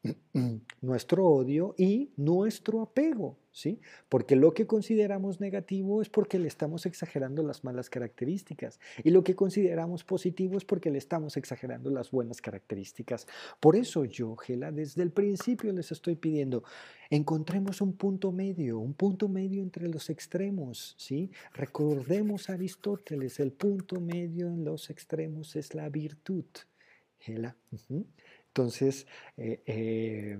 nuestro odio y nuestro apego, ¿sí? Porque lo que consideramos negativo es porque le estamos exagerando las malas características y lo que consideramos positivo es porque le estamos exagerando las buenas características. Por eso yo, Gela, desde el principio les estoy pidiendo, encontremos un punto medio, un punto medio entre los extremos, ¿sí? Recordemos a Aristóteles, el punto medio en los extremos es la virtud. Gela. Entonces, eh, eh,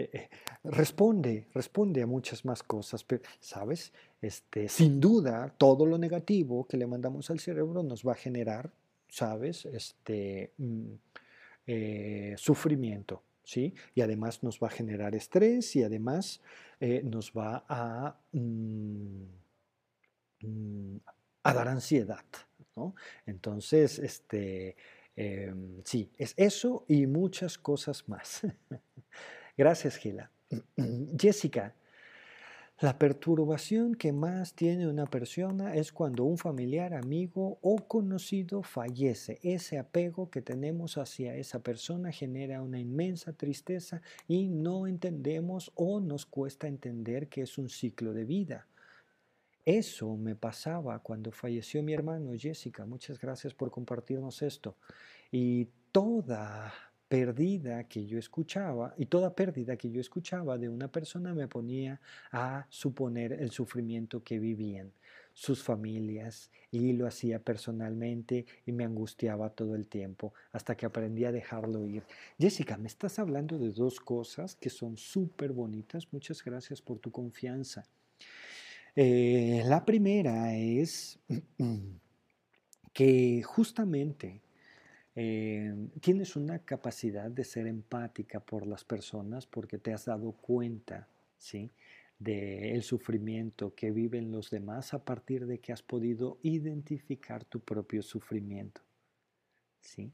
eh, responde, responde a muchas más cosas, pero, ¿sabes? Este, sin duda, todo lo negativo que le mandamos al cerebro nos va a generar, ¿sabes? Este, mm, sufrimiento, ¿sí? Y además nos va a generar estrés y además nos va a, mm, mm, a dar ansiedad, ¿no? Entonces, este Em, sí, es eso y muchas cosas más. Gracias, Gila. Jessica, la perturbación que más tiene una persona es cuando un familiar, amigo o conocido fallece. Ese apego que tenemos hacia esa persona genera una inmensa tristeza y no entendemos o nos cuesta entender que es un ciclo de vida. Eso me pasaba cuando falleció mi hermano Jessica. Muchas gracias por compartirnos esto. Y toda pérdida que yo escuchaba, y toda pérdida que yo escuchaba de una persona me ponía a suponer el sufrimiento que vivían sus familias y lo hacía personalmente y me angustiaba todo el tiempo hasta que aprendí a dejarlo ir. Jessica, me estás hablando de dos cosas que son súper bonitas. Muchas gracias por tu confianza. Eh, la primera es que justamente eh, tienes una capacidad de ser empática por las personas porque te has dado cuenta, ¿sí? del sufrimiento que viven los demás a partir de que has podido identificar tu propio sufrimiento. ¿sí?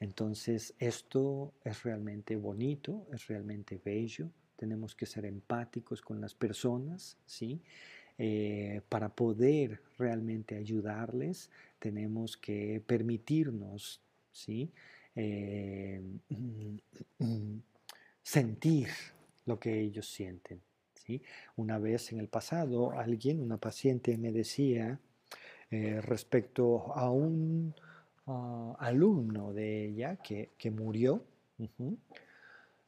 Entonces, esto es realmente bonito, es realmente bello. Tenemos que ser empáticos con las personas, ¿sí? Eh, para poder realmente ayudarles, tenemos que permitirnos ¿sí? Eh, sentir lo que ellos sienten. ¿sí? Una vez en el pasado, alguien, una paciente, me decía eh, respecto a un ah, alumno de ella que, murió,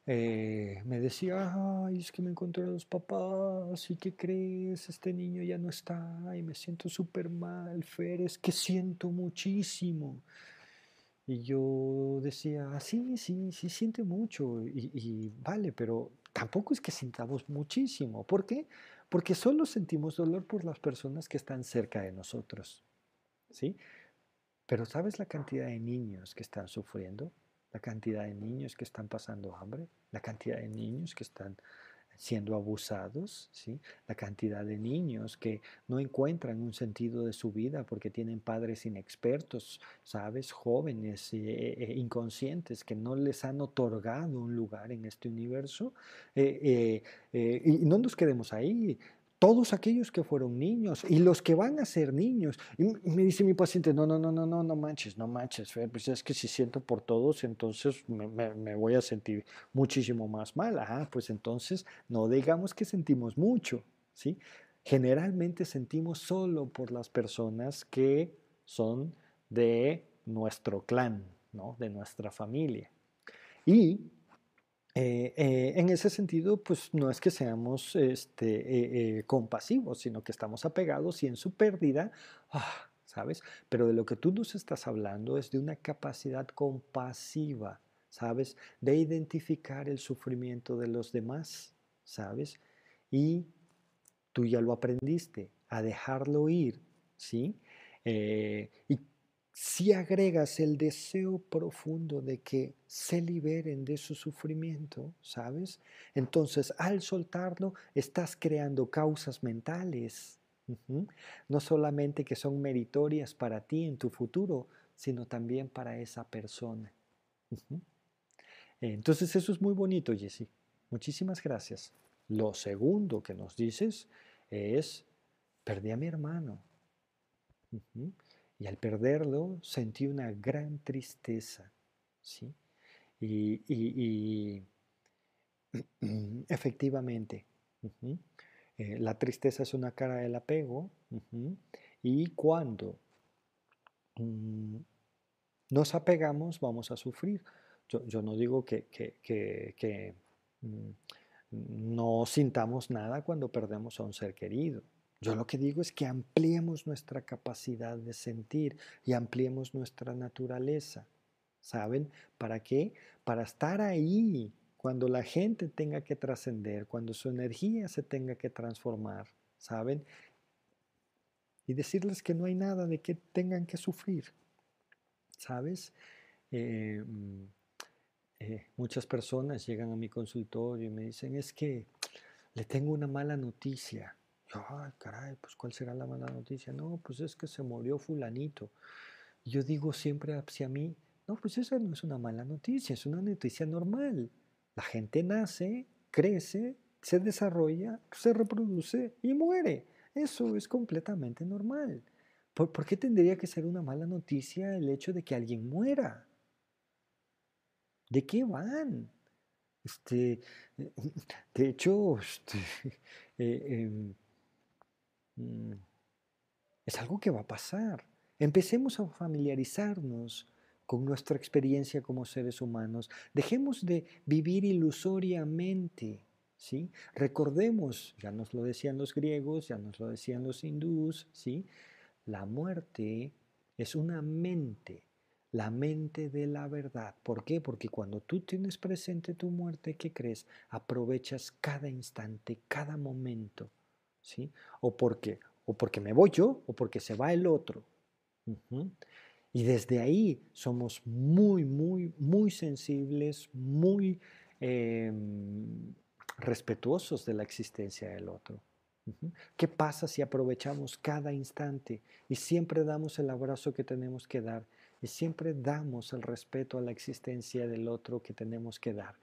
eh, me decía, ay, es que me encontré a los papás y ¿qué crees? Este niño ya no está y me siento súper mal, Fer, es que siento muchísimo. Y yo decía, ah, sí, sí, sí siente mucho y, vale, pero tampoco es que sintamos muchísimo. ¿Por qué? Porque solo sentimos dolor por las personas que están cerca de nosotros. ¿Sí? Pero ¿sabes la cantidad de niños que están sufriendo? la cantidad de niños que están pasando hambre, la cantidad de niños que están siendo abusados, ¿sí? la cantidad de niños que no encuentran un sentido de su vida porque tienen padres inexpertos, sabes, jóvenes eh, eh, inconscientes que no les han otorgado un lugar en este universo. Eh, y no nos quedemos ahí, todos aquellos que fueron niños y los que van a ser niños. Y me dice mi paciente, no, no, no, no, no, no manches, no manches, pues es que si siento por todos, entonces me, voy a sentir muchísimo más mal. Ah, pues entonces no digamos que sentimos mucho, ¿sí? Generalmente sentimos solo por las personas que son de nuestro clan, ¿no? De nuestra familia. Y eh, eh, en ese sentido, pues no es que seamos este, eh, compasivos, sino que estamos apegados y en su pérdida, ah, ¿sabes? Pero de lo que tú nos estás hablando es de una capacidad compasiva, ¿sabes? De identificar el sufrimiento de los demás, ¿sabes? Y tú ya lo aprendiste, a dejarlo ir, ¿sí? y si agregas el deseo profundo de que se liberen de su sufrimiento, ¿sabes? Entonces, al soltarlo, estás creando causas mentales, no solamente que son meritorias para ti en tu futuro, sino también para esa persona. Entonces, eso es muy bonito, Jesse. Muchísimas gracias. Lo segundo que nos dices es, perdí a mi hermano. Y al perderlo sentí una gran tristeza, ¿sí? Y, efectivamente, eh, la tristeza es una cara del apego y cuando mm, nos apegamos vamos a sufrir. Yo, no digo que, que mm, no sintamos nada cuando perdemos a un ser querido. Yo lo que digo es que ampliemos nuestra capacidad de sentir y ampliemos nuestra naturaleza. ¿Saben? ¿Para qué? Para estar ahí cuando la gente tenga que trascender, cuando su energía se tenga que transformar. ¿Saben? Y decirles que no hay nada de que tengan que sufrir. ¿Sabes? Eh, mm, eh, muchas personas llegan a mi consultorio y me dicen, es que le tengo una mala noticia ay, caray, pues ¿cuál será la mala noticia? No, pues es que se murió fulanito. yo digo siempre hacia mí, no, pues esa no es una mala noticia, es una noticia normal. La gente nace, crece, se desarrolla, se reproduce y muere. Eso es completamente normal. ¿Por, ¿Por, qué tendría que ser una mala noticia el hecho de que alguien muera? ¿De qué van? Este, de hecho, este, eh, em, es algo que va a pasar. Empecemos a familiarizarnos con nuestra experiencia como seres humanos. Dejemos de vivir ilusoriamente. ¿sí? Recordemos, ya nos lo decían los griegos, ya nos lo decían los hindús, ¿sí? la muerte es una mente, la mente de la verdad. ¿Por qué? Porque cuando tú tienes presente tu muerte, ¿qué crees? Aprovechas cada instante, cada momento ¿sí? O porque, o porque me voy yo o porque se va el otro. Y desde ahí somos muy, muy, muy sensibles, muy em, respetuosos de la existencia del otro. ¿Qué pasa si aprovechamos cada instante y siempre damos el abrazo que tenemos que dar y siempre damos el respeto a la existencia del otro que tenemos que dar?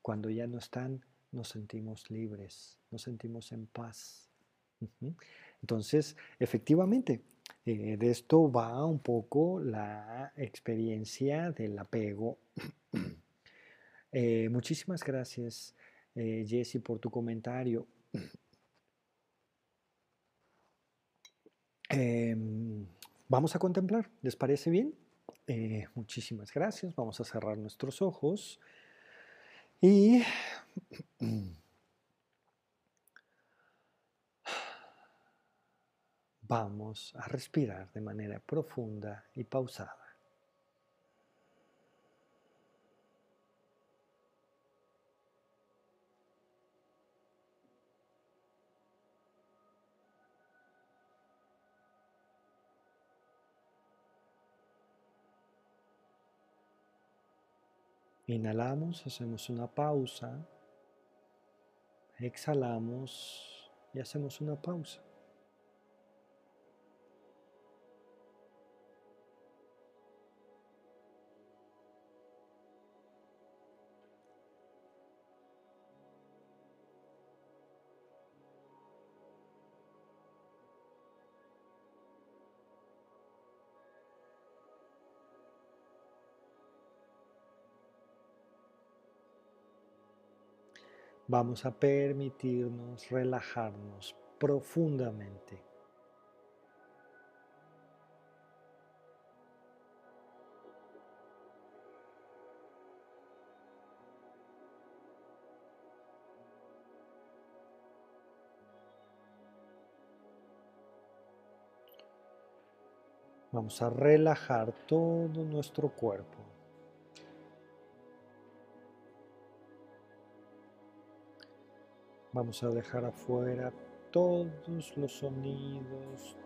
Cuando ya no están, nos sentimos libres, nos sentimos en paz. Entonces, efectivamente, eh, de esto va un poco la experiencia del apego. Eh, muchísimas gracias, eh, Jesse, por tu comentario. Em, vamos a contemplar, ¿les parece bien? muchísimas gracias. Vamos a cerrar nuestros ojos y vamos a respirar de manera profunda y pausada. Inhalamos, hacemos una pausa. Exhalamos y hacemos una pausa. Vamos a permitirnos relajarnos profundamente. Vamos a relajar todo nuestro cuerpo. Vamos a dejar afuera todos los sonidos,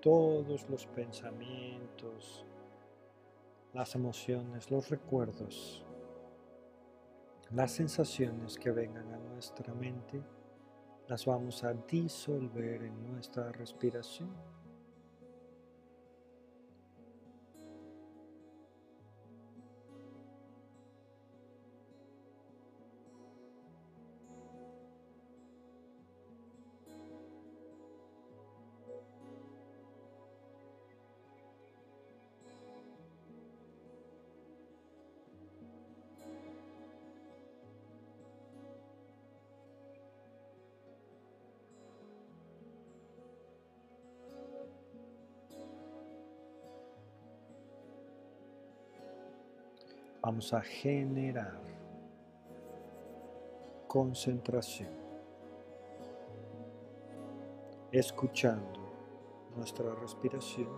todos los pensamientos, las emociones, los recuerdos, las sensaciones que vengan a nuestra mente, las vamos a disolver en nuestra respiración. A generar concentración, escuchando nuestra respiración,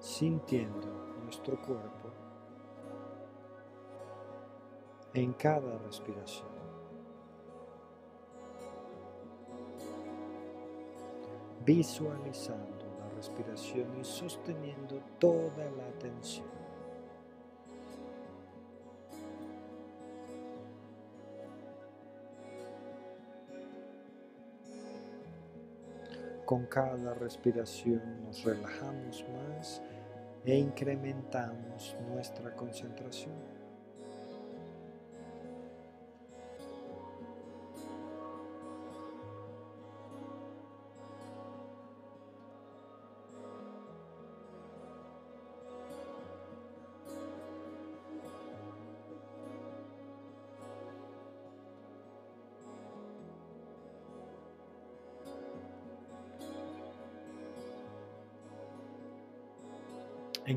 sintiendo nuestro cuerpo en cada respiración. Visualizando respiración y sosteniendo toda la atención. Con cada respiración nos relajamos más e incrementamos nuestra concentración.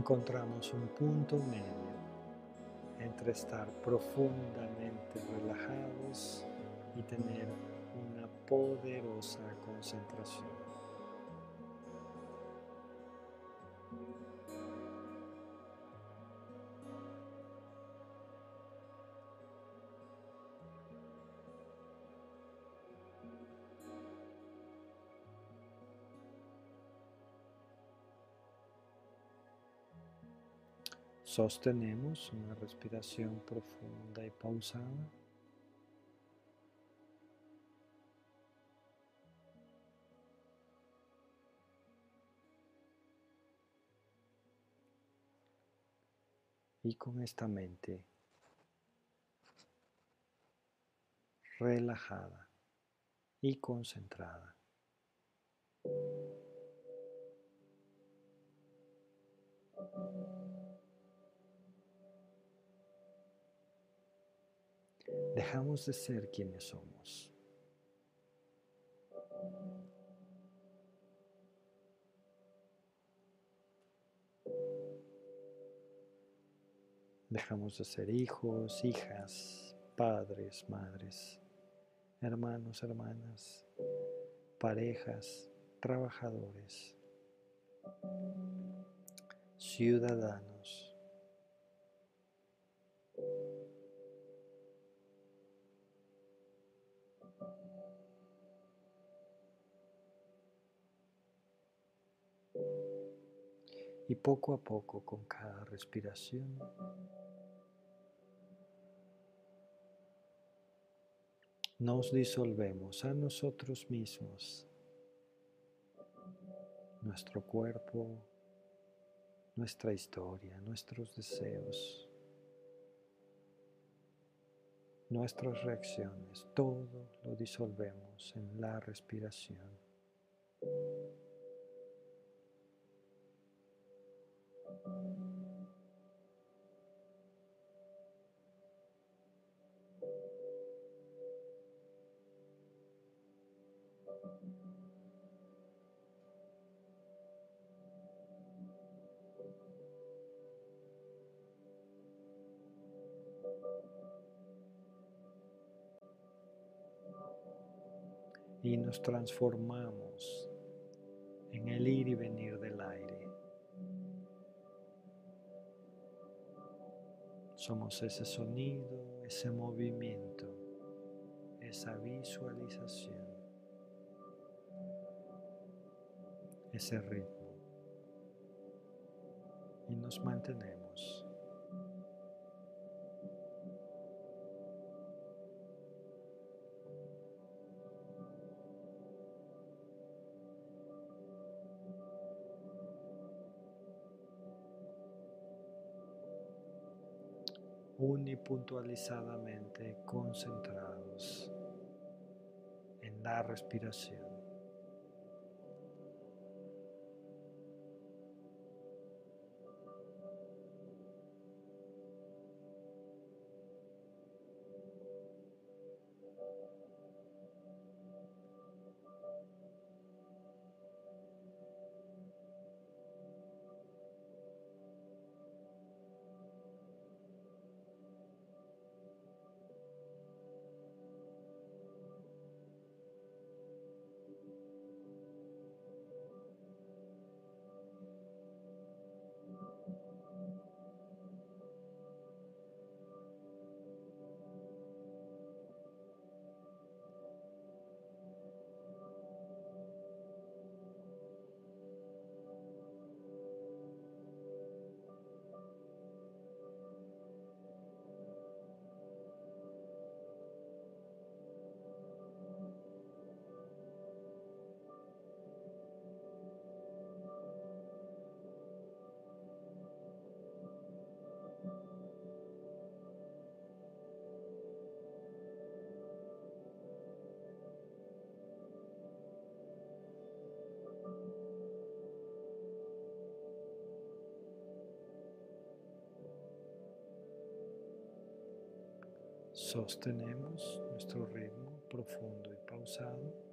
Encontramos un punto medio entre estar profundamente relajados y tener una poderosa concentración. Sostenemos una respiración profunda y pausada. Y con esta mente relajada y concentrada. Dejamos de ser quienes somos. Dejamos de ser hijos, hijas, padres, madres, hermanos, hermanas, parejas, trabajadores, ciudadanos. Y poco a poco, con cada respiración, nos disolvemos a nosotros mismos, nuestro cuerpo, nuestra historia, nuestros deseos, nuestras reacciones, todo lo disolvemos en la respiración. Y nos transformamos en el ir y venir Somos ese sonido, ese movimiento, esa visualización, ese ritmo. Y nos mantenemos unipuntualizadamente concentrados en la respiración. Sostenemos nuestro ritmo profundo y pausado.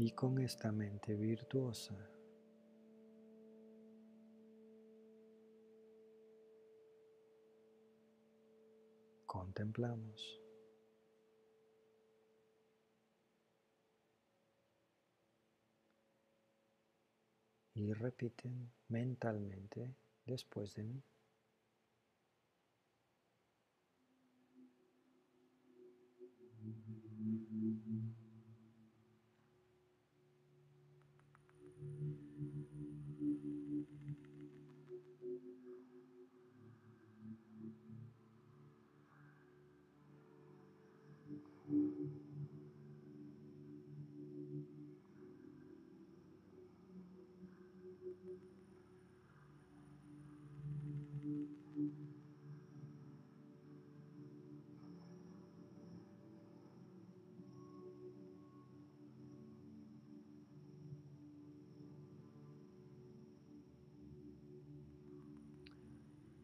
Y con esta mente virtuosa contemplamos y repiten mentalmente después de mí.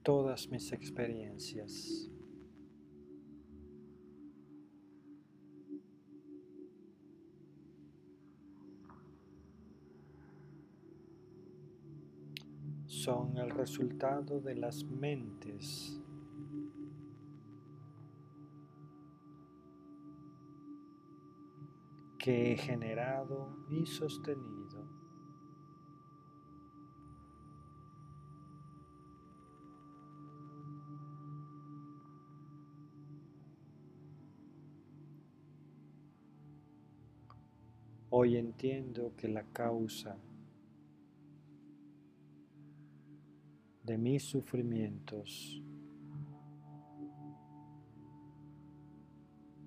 todas mis experiencias. Son el resultado de las mentes que he generado y sostenido. Hoy entiendo que la causa de mis sufrimientos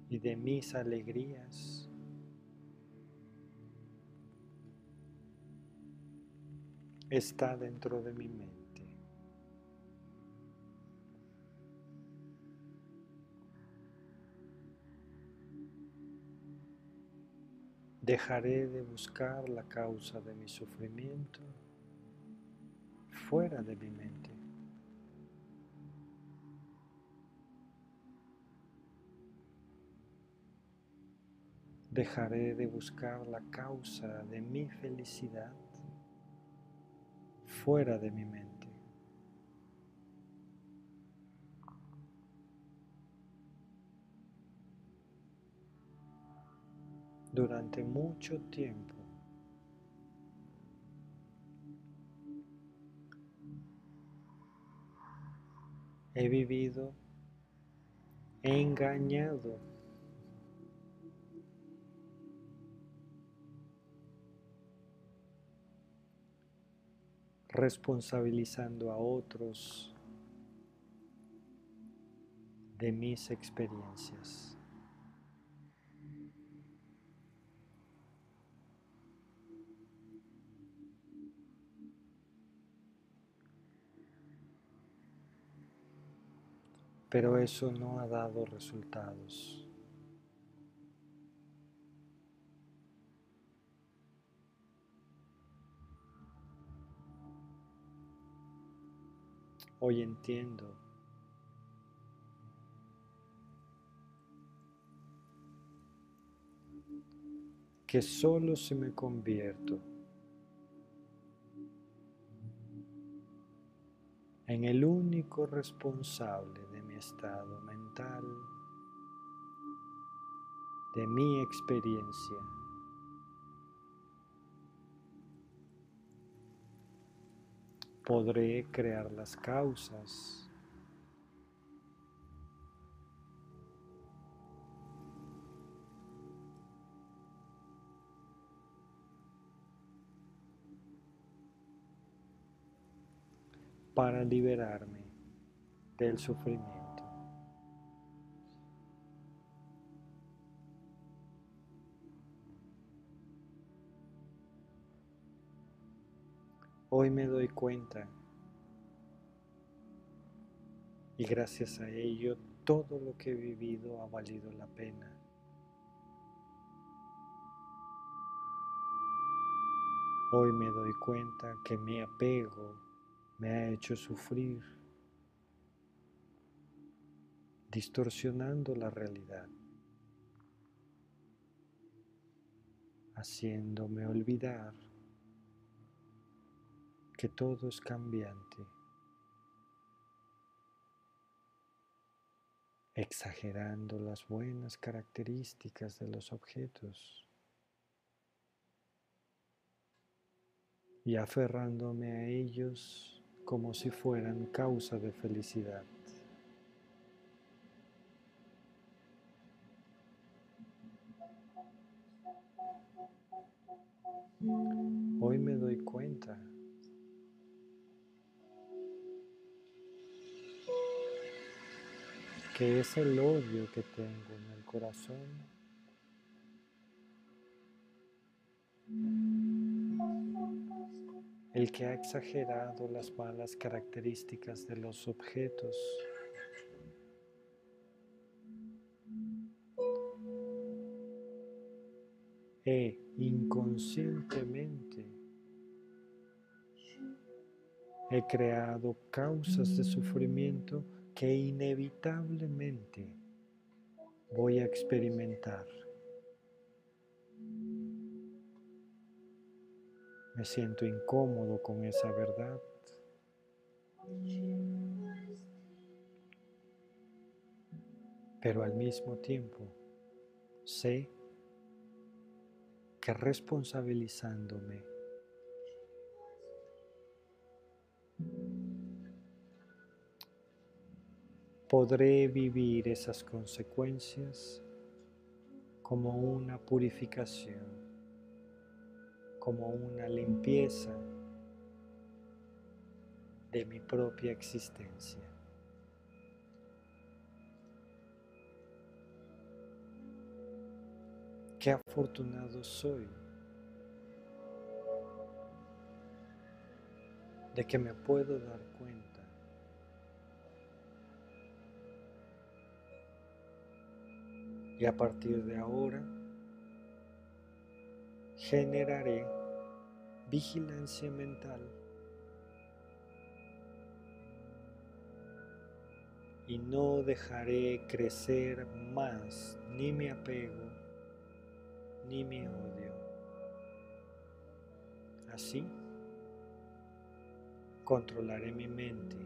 y de mis alegrías está dentro de mi mente. Dejaré de buscar la causa de mi sufrimiento fuera de mi mente. Dejaré de buscar la causa de mi felicidad fuera de mi mente. Durante mucho tiempo he vivido engañado. responsabilizando a otros de mis experiencias. Pero eso no ha dado resultados. Hoy entiendo que solo si me convierto en el único responsable estado mental, de mi experiencia. Podré crear las causas para liberarme del sufrimiento. Hoy me doy cuenta y gracias a ello todo lo que he vivido ha valido la pena. Hoy me doy cuenta que mi apego me ha hecho sufrir, distorsionando la realidad, haciéndome olvidar que todo es cambiante, exagerando las buenas características de los objetos. y aferrándome a ellos como si fueran causa de felicidad. Hoy me doy cuenta que es el odio que tengo en el corazón el que ha exagerado las malas características de los objetos. E inconscientemente he creado causas de sufrimiento que inevitablemente voy a experimentar. Me siento incómodo con esa verdad. Pero al mismo tiempo sé que responsabilizándome podré vivir esas consecuencias como una purificación, como una limpieza de mi propia existencia. Qué afortunado soy de que me puedo dar cuenta Y a partir de ahora generaré vigilancia mental y no dejaré crecer más ni mi apego ni mi odio. Así controlaré mi mente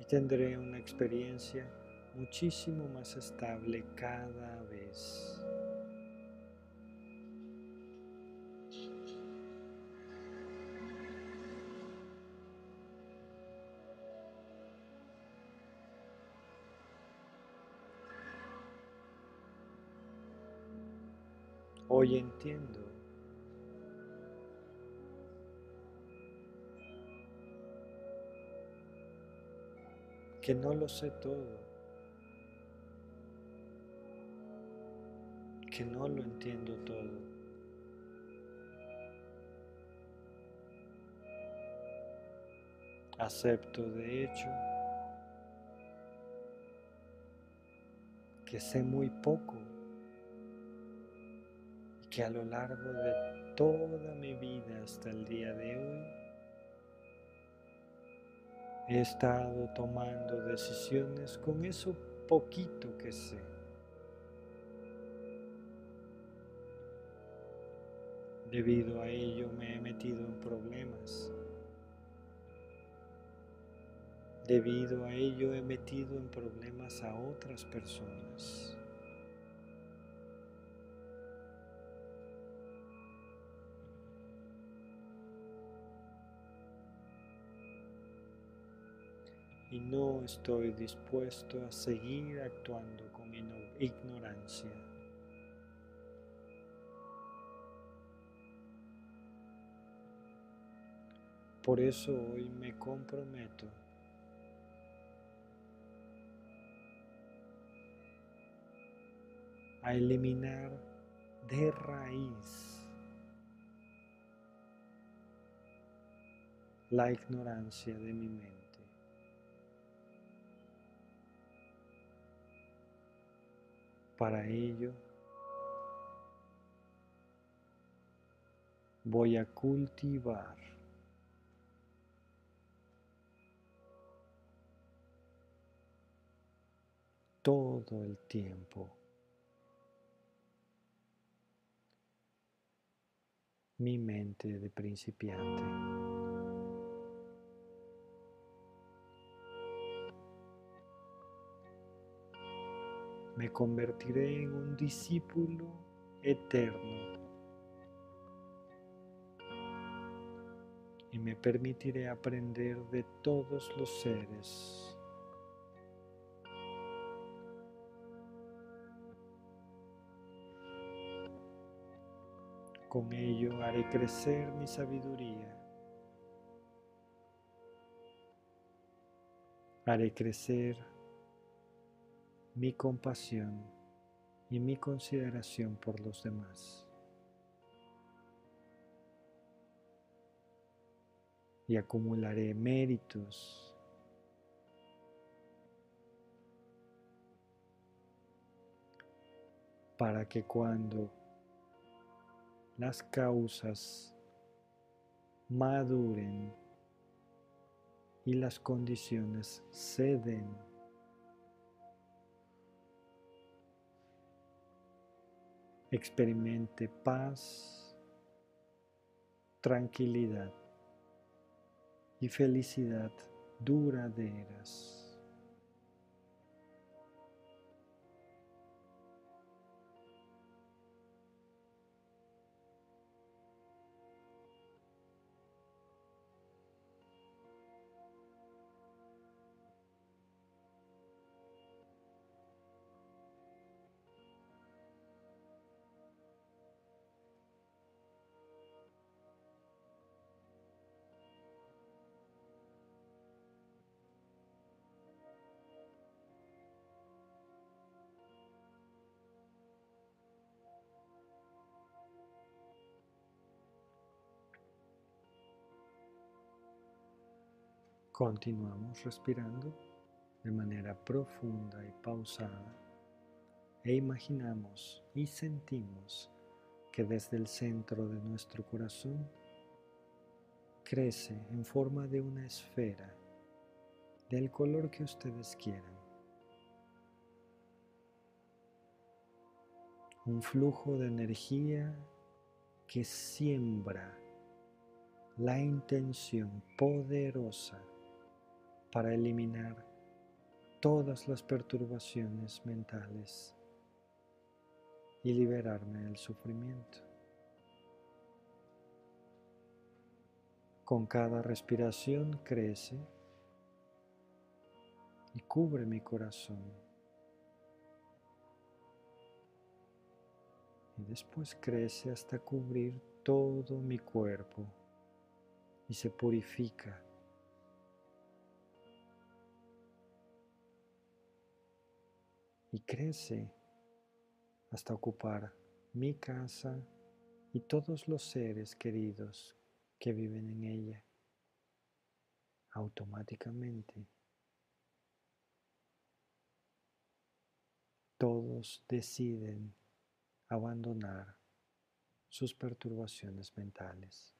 y tendré una experiencia muchísimo más estable cada vez. Hoy entiendo que no lo sé todo. Que no lo entiendo todo. Acepto de hecho que sé muy poco y que a lo largo de toda mi vida hasta el día de hoy he estado tomando decisiones con eso poquito que sé. Debido a ello me he metido en problemas. Debido a ello he metido en problemas a otras personas. Y no estoy dispuesto a seguir actuando con ignorancia. Por eso hoy me comprometo a eliminar de raíz la ignorancia de mi mente. Para ello voy a cultivar todo el tiempo. Mi mente de principiante. Me convertiré en un discípulo eterno y me permitiré aprender de todos los seres Con ello haré crecer mi sabiduría. Haré crecer mi compasión y mi consideración por los demás. Y acumularé méritos para que cuando las causas maduren y las condiciones ceden. Experimente paz, tranquilidad y felicidad duraderas. Continuamos respirando de manera profunda y pausada e imaginamos y sentimos que desde el centro de nuestro corazón crece en forma de una esfera del color que ustedes quieran. Un flujo de energía que siembra la intención poderosa para eliminar todas las perturbaciones mentales y liberarme del sufrimiento. Con cada respiración crece y cubre mi corazón. Y después crece hasta cubrir todo mi cuerpo y se purifica y crece hasta ocupar mi casa y todos los seres queridos que viven en ella. Automáticamente, todos deciden abandonar sus perturbaciones mentales.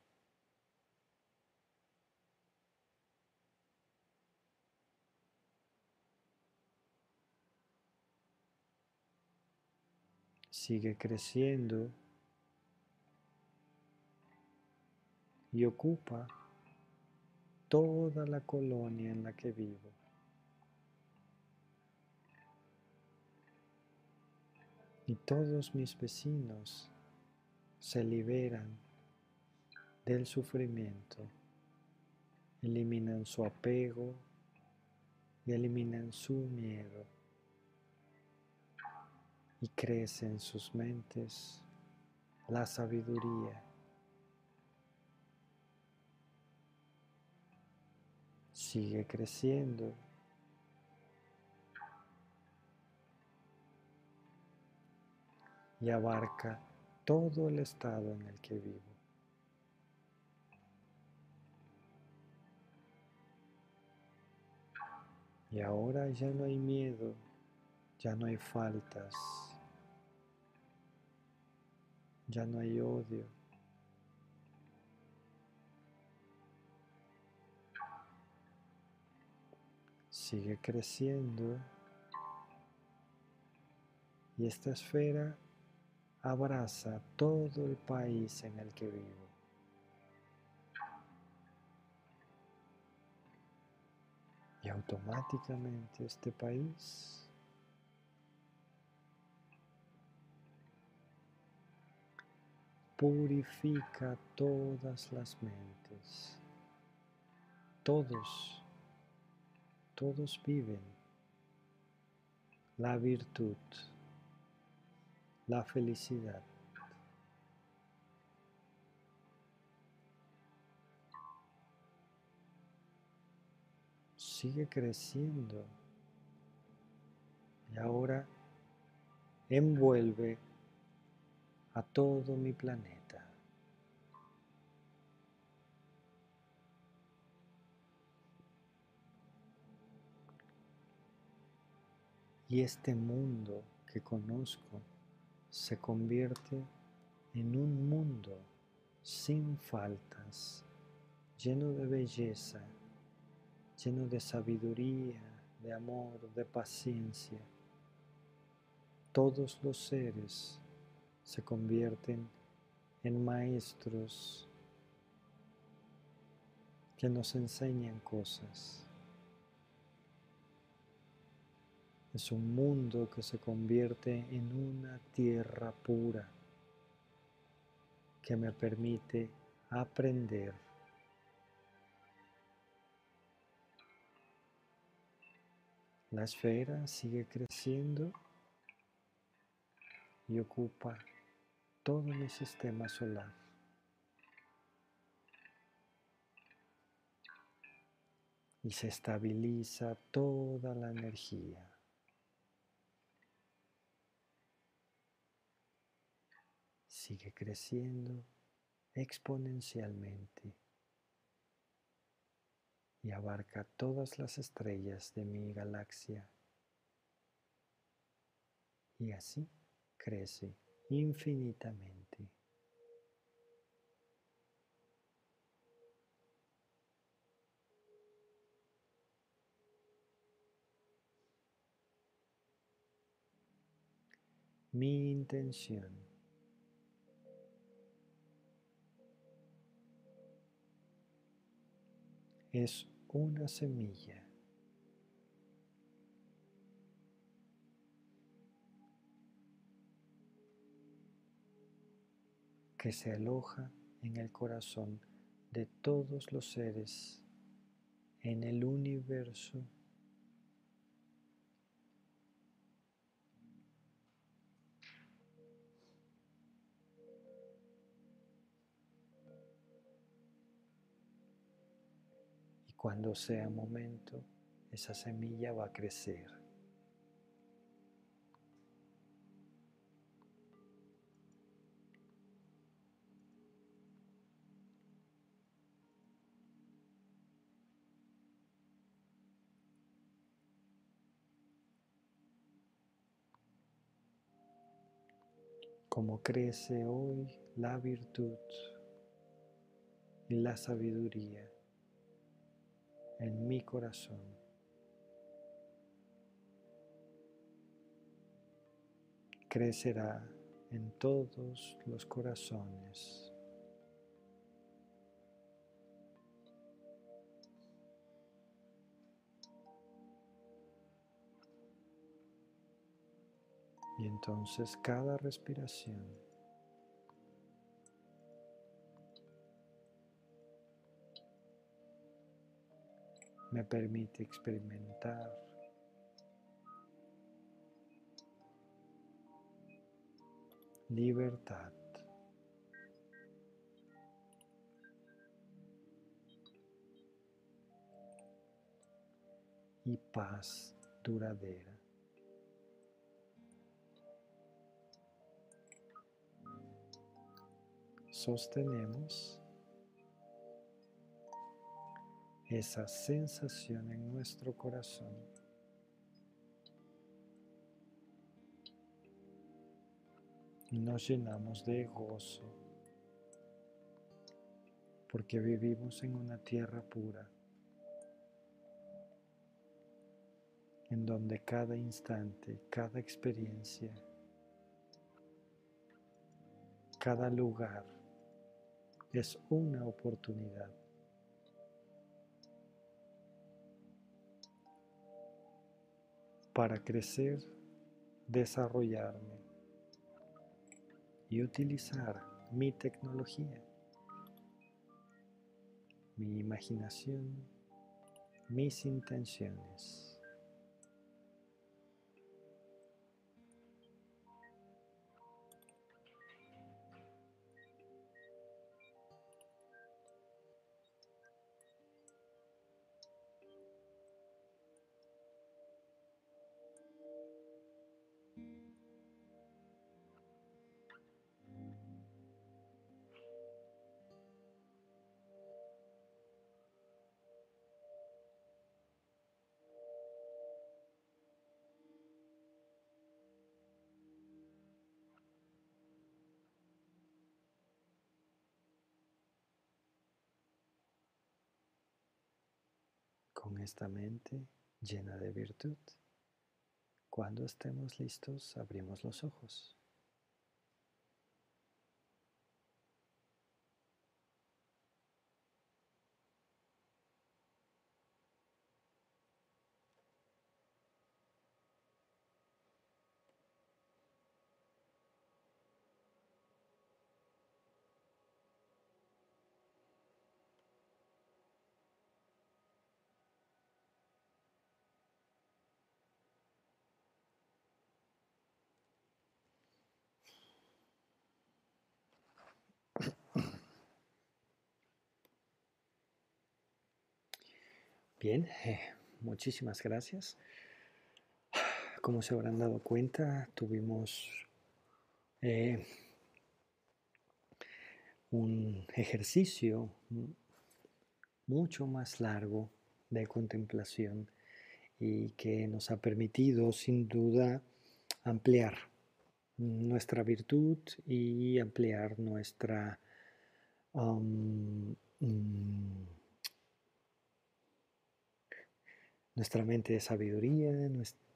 Sigue creciendo y ocupa toda la colonia en la que vivo. Y todos mis vecinos se liberan del sufrimiento, eliminan su apego y eliminan su miedo y crece en sus mentes la sabiduría. Sigue creciendo. Y abarca todo el estado en el que vivo. Y ahora ya no hay miedo, ya no hay faltas, ya no hay odio. Sigue creciendo y esta esfera abraza todo el país en el que vivo. Y automáticamente este país purifica todas las mentes. Todos, todos viven la virtud, la felicidad. Sigue creciendo y ahora envuelve a todo mi planeta. Y este mundo que conozco se convierte en un mundo sin faltas, lleno de belleza, lleno de sabiduría, de amor, de paciencia. Todos los seres se convierten en maestros que nos enseñan cosas. Es un mundo que se convierte en una tierra pura que me permite aprender. La esfera sigue creciendo y ocupa todo mi sistema solar. Y se estabiliza toda la energía. Sigue creciendo exponencialmente. y abarca todas las estrellas de mi galaxia. Y así crece infinitamente. Mi intención es una semilla que se aloja en el corazón de todos los seres en el universo Cuando sea momento, esa semilla va a crecer. Como crece hoy la virtud y la sabiduría en mi corazón. Crecerá en todos los corazones. Y entonces cada respiración me permite experimentar libertad. y paz duradera. Sostenemos esa sensación en nuestro corazón. Y nos llenamos de gozo porque vivimos en una tierra pura en donde cada instante, cada experiencia, cada lugar es una oportunidad para crecer, desarrollarme y utilizar mi tecnología, mi imaginación, mis intenciones. Esta mente llena de virtud. Cuando estemos listos, abrimos los ojos. Bien, eh, muchísimas gracias. Como se habrán dado cuenta, tuvimos eh, un ejercicio mucho más largo de contemplación y que nos ha permitido sin duda ampliar nuestra virtud y ampliar nuestra mm, nuestra mente de sabiduría,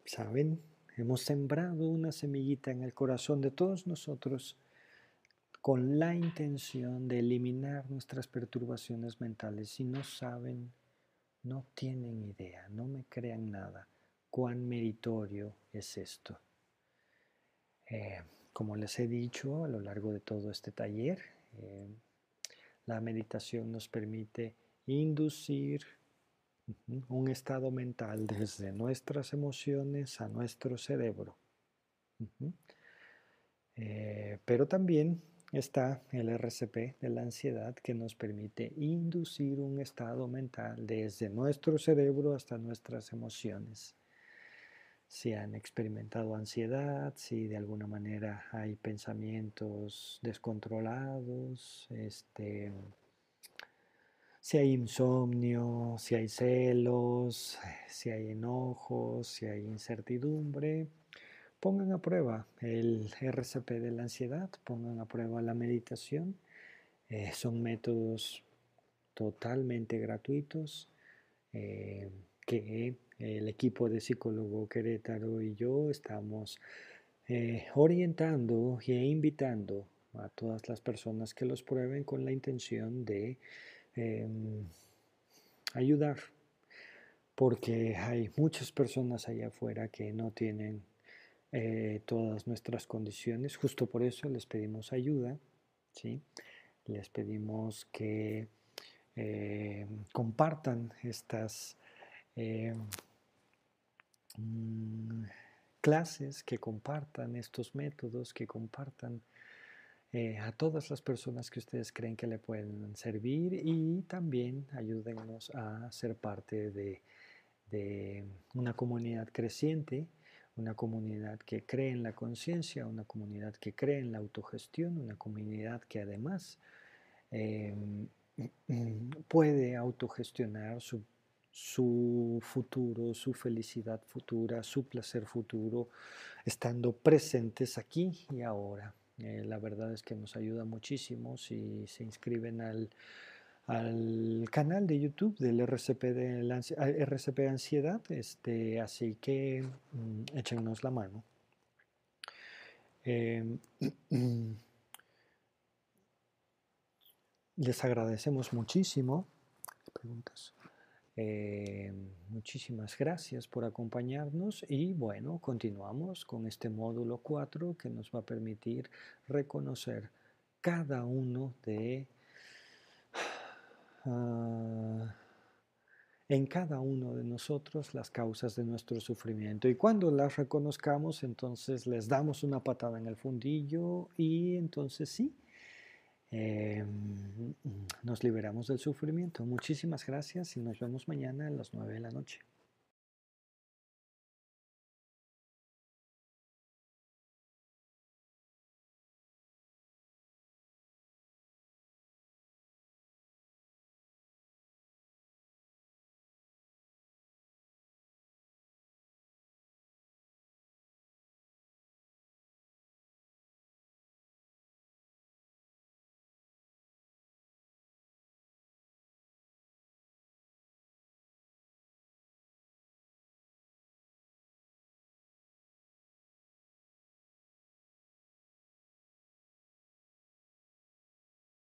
¿saben? Hemos sembrado una semillita en el corazón de todos nosotros con la intención de eliminar nuestras perturbaciones mentales. Si no saben, no tienen idea, no me crean nada, cuán meritorio es esto. Eh, como les he dicho a lo largo de todo este taller, eh, la meditación nos permite inducir un estado mental desde nuestras emociones a nuestro cerebro. Eh, pero también está el RCP de la ansiedad que nos permite inducir un estado mental desde nuestro cerebro hasta nuestras emociones. Si han experimentado ansiedad, si de alguna manera hay pensamientos descontrolados, este, si hay insomnio, si hay celos, si hay enojos, si hay incertidumbre, pongan a prueba el RCP de la ansiedad, pongan a prueba la meditación. Eh, son métodos totalmente gratuitos eh, que el equipo de psicólogo Querétaro y yo estamos eh, orientando e invitando a todas las personas que los prueben con la intención de Em, ayudar, porque hay muchas personas allá afuera que no tienen eh, todas nuestras condiciones, justo por eso les pedimos ayuda, ¿sí? les pedimos que eh, compartan estas em, mm, clases, que compartan estos métodos, que compartan eh, a todas las personas que ustedes creen que le pueden servir y también ayúdennos a ser parte de, una comunidad creciente, una comunidad que cree en la conciencia, una comunidad que cree en la autogestión, una comunidad que además em, puede autogestionar su, su futuro, su felicidad futura, su placer futuro, estando presentes aquí y ahora. Eh, la verdad es que nos ayuda muchísimo si se inscriben al, canal de YouTube del RCP de la, RCP Ansiedad, este, así que mm, échenos la mano. Em, les agradecemos muchísimo. Preguntas. Eh, muchísimas gracias por acompañarnos y bueno, continuamos con este módulo 4 que nos va a permitir reconocer cada uno de... Ah, en cada uno de nosotros las causas de nuestro sufrimiento. Y cuando las reconozcamos, entonces les damos una patada en el fundillo y entonces sí, Em, nos liberamos del sufrimiento. Muchísimas gracias y nos vemos mañana a las 9 de la noche.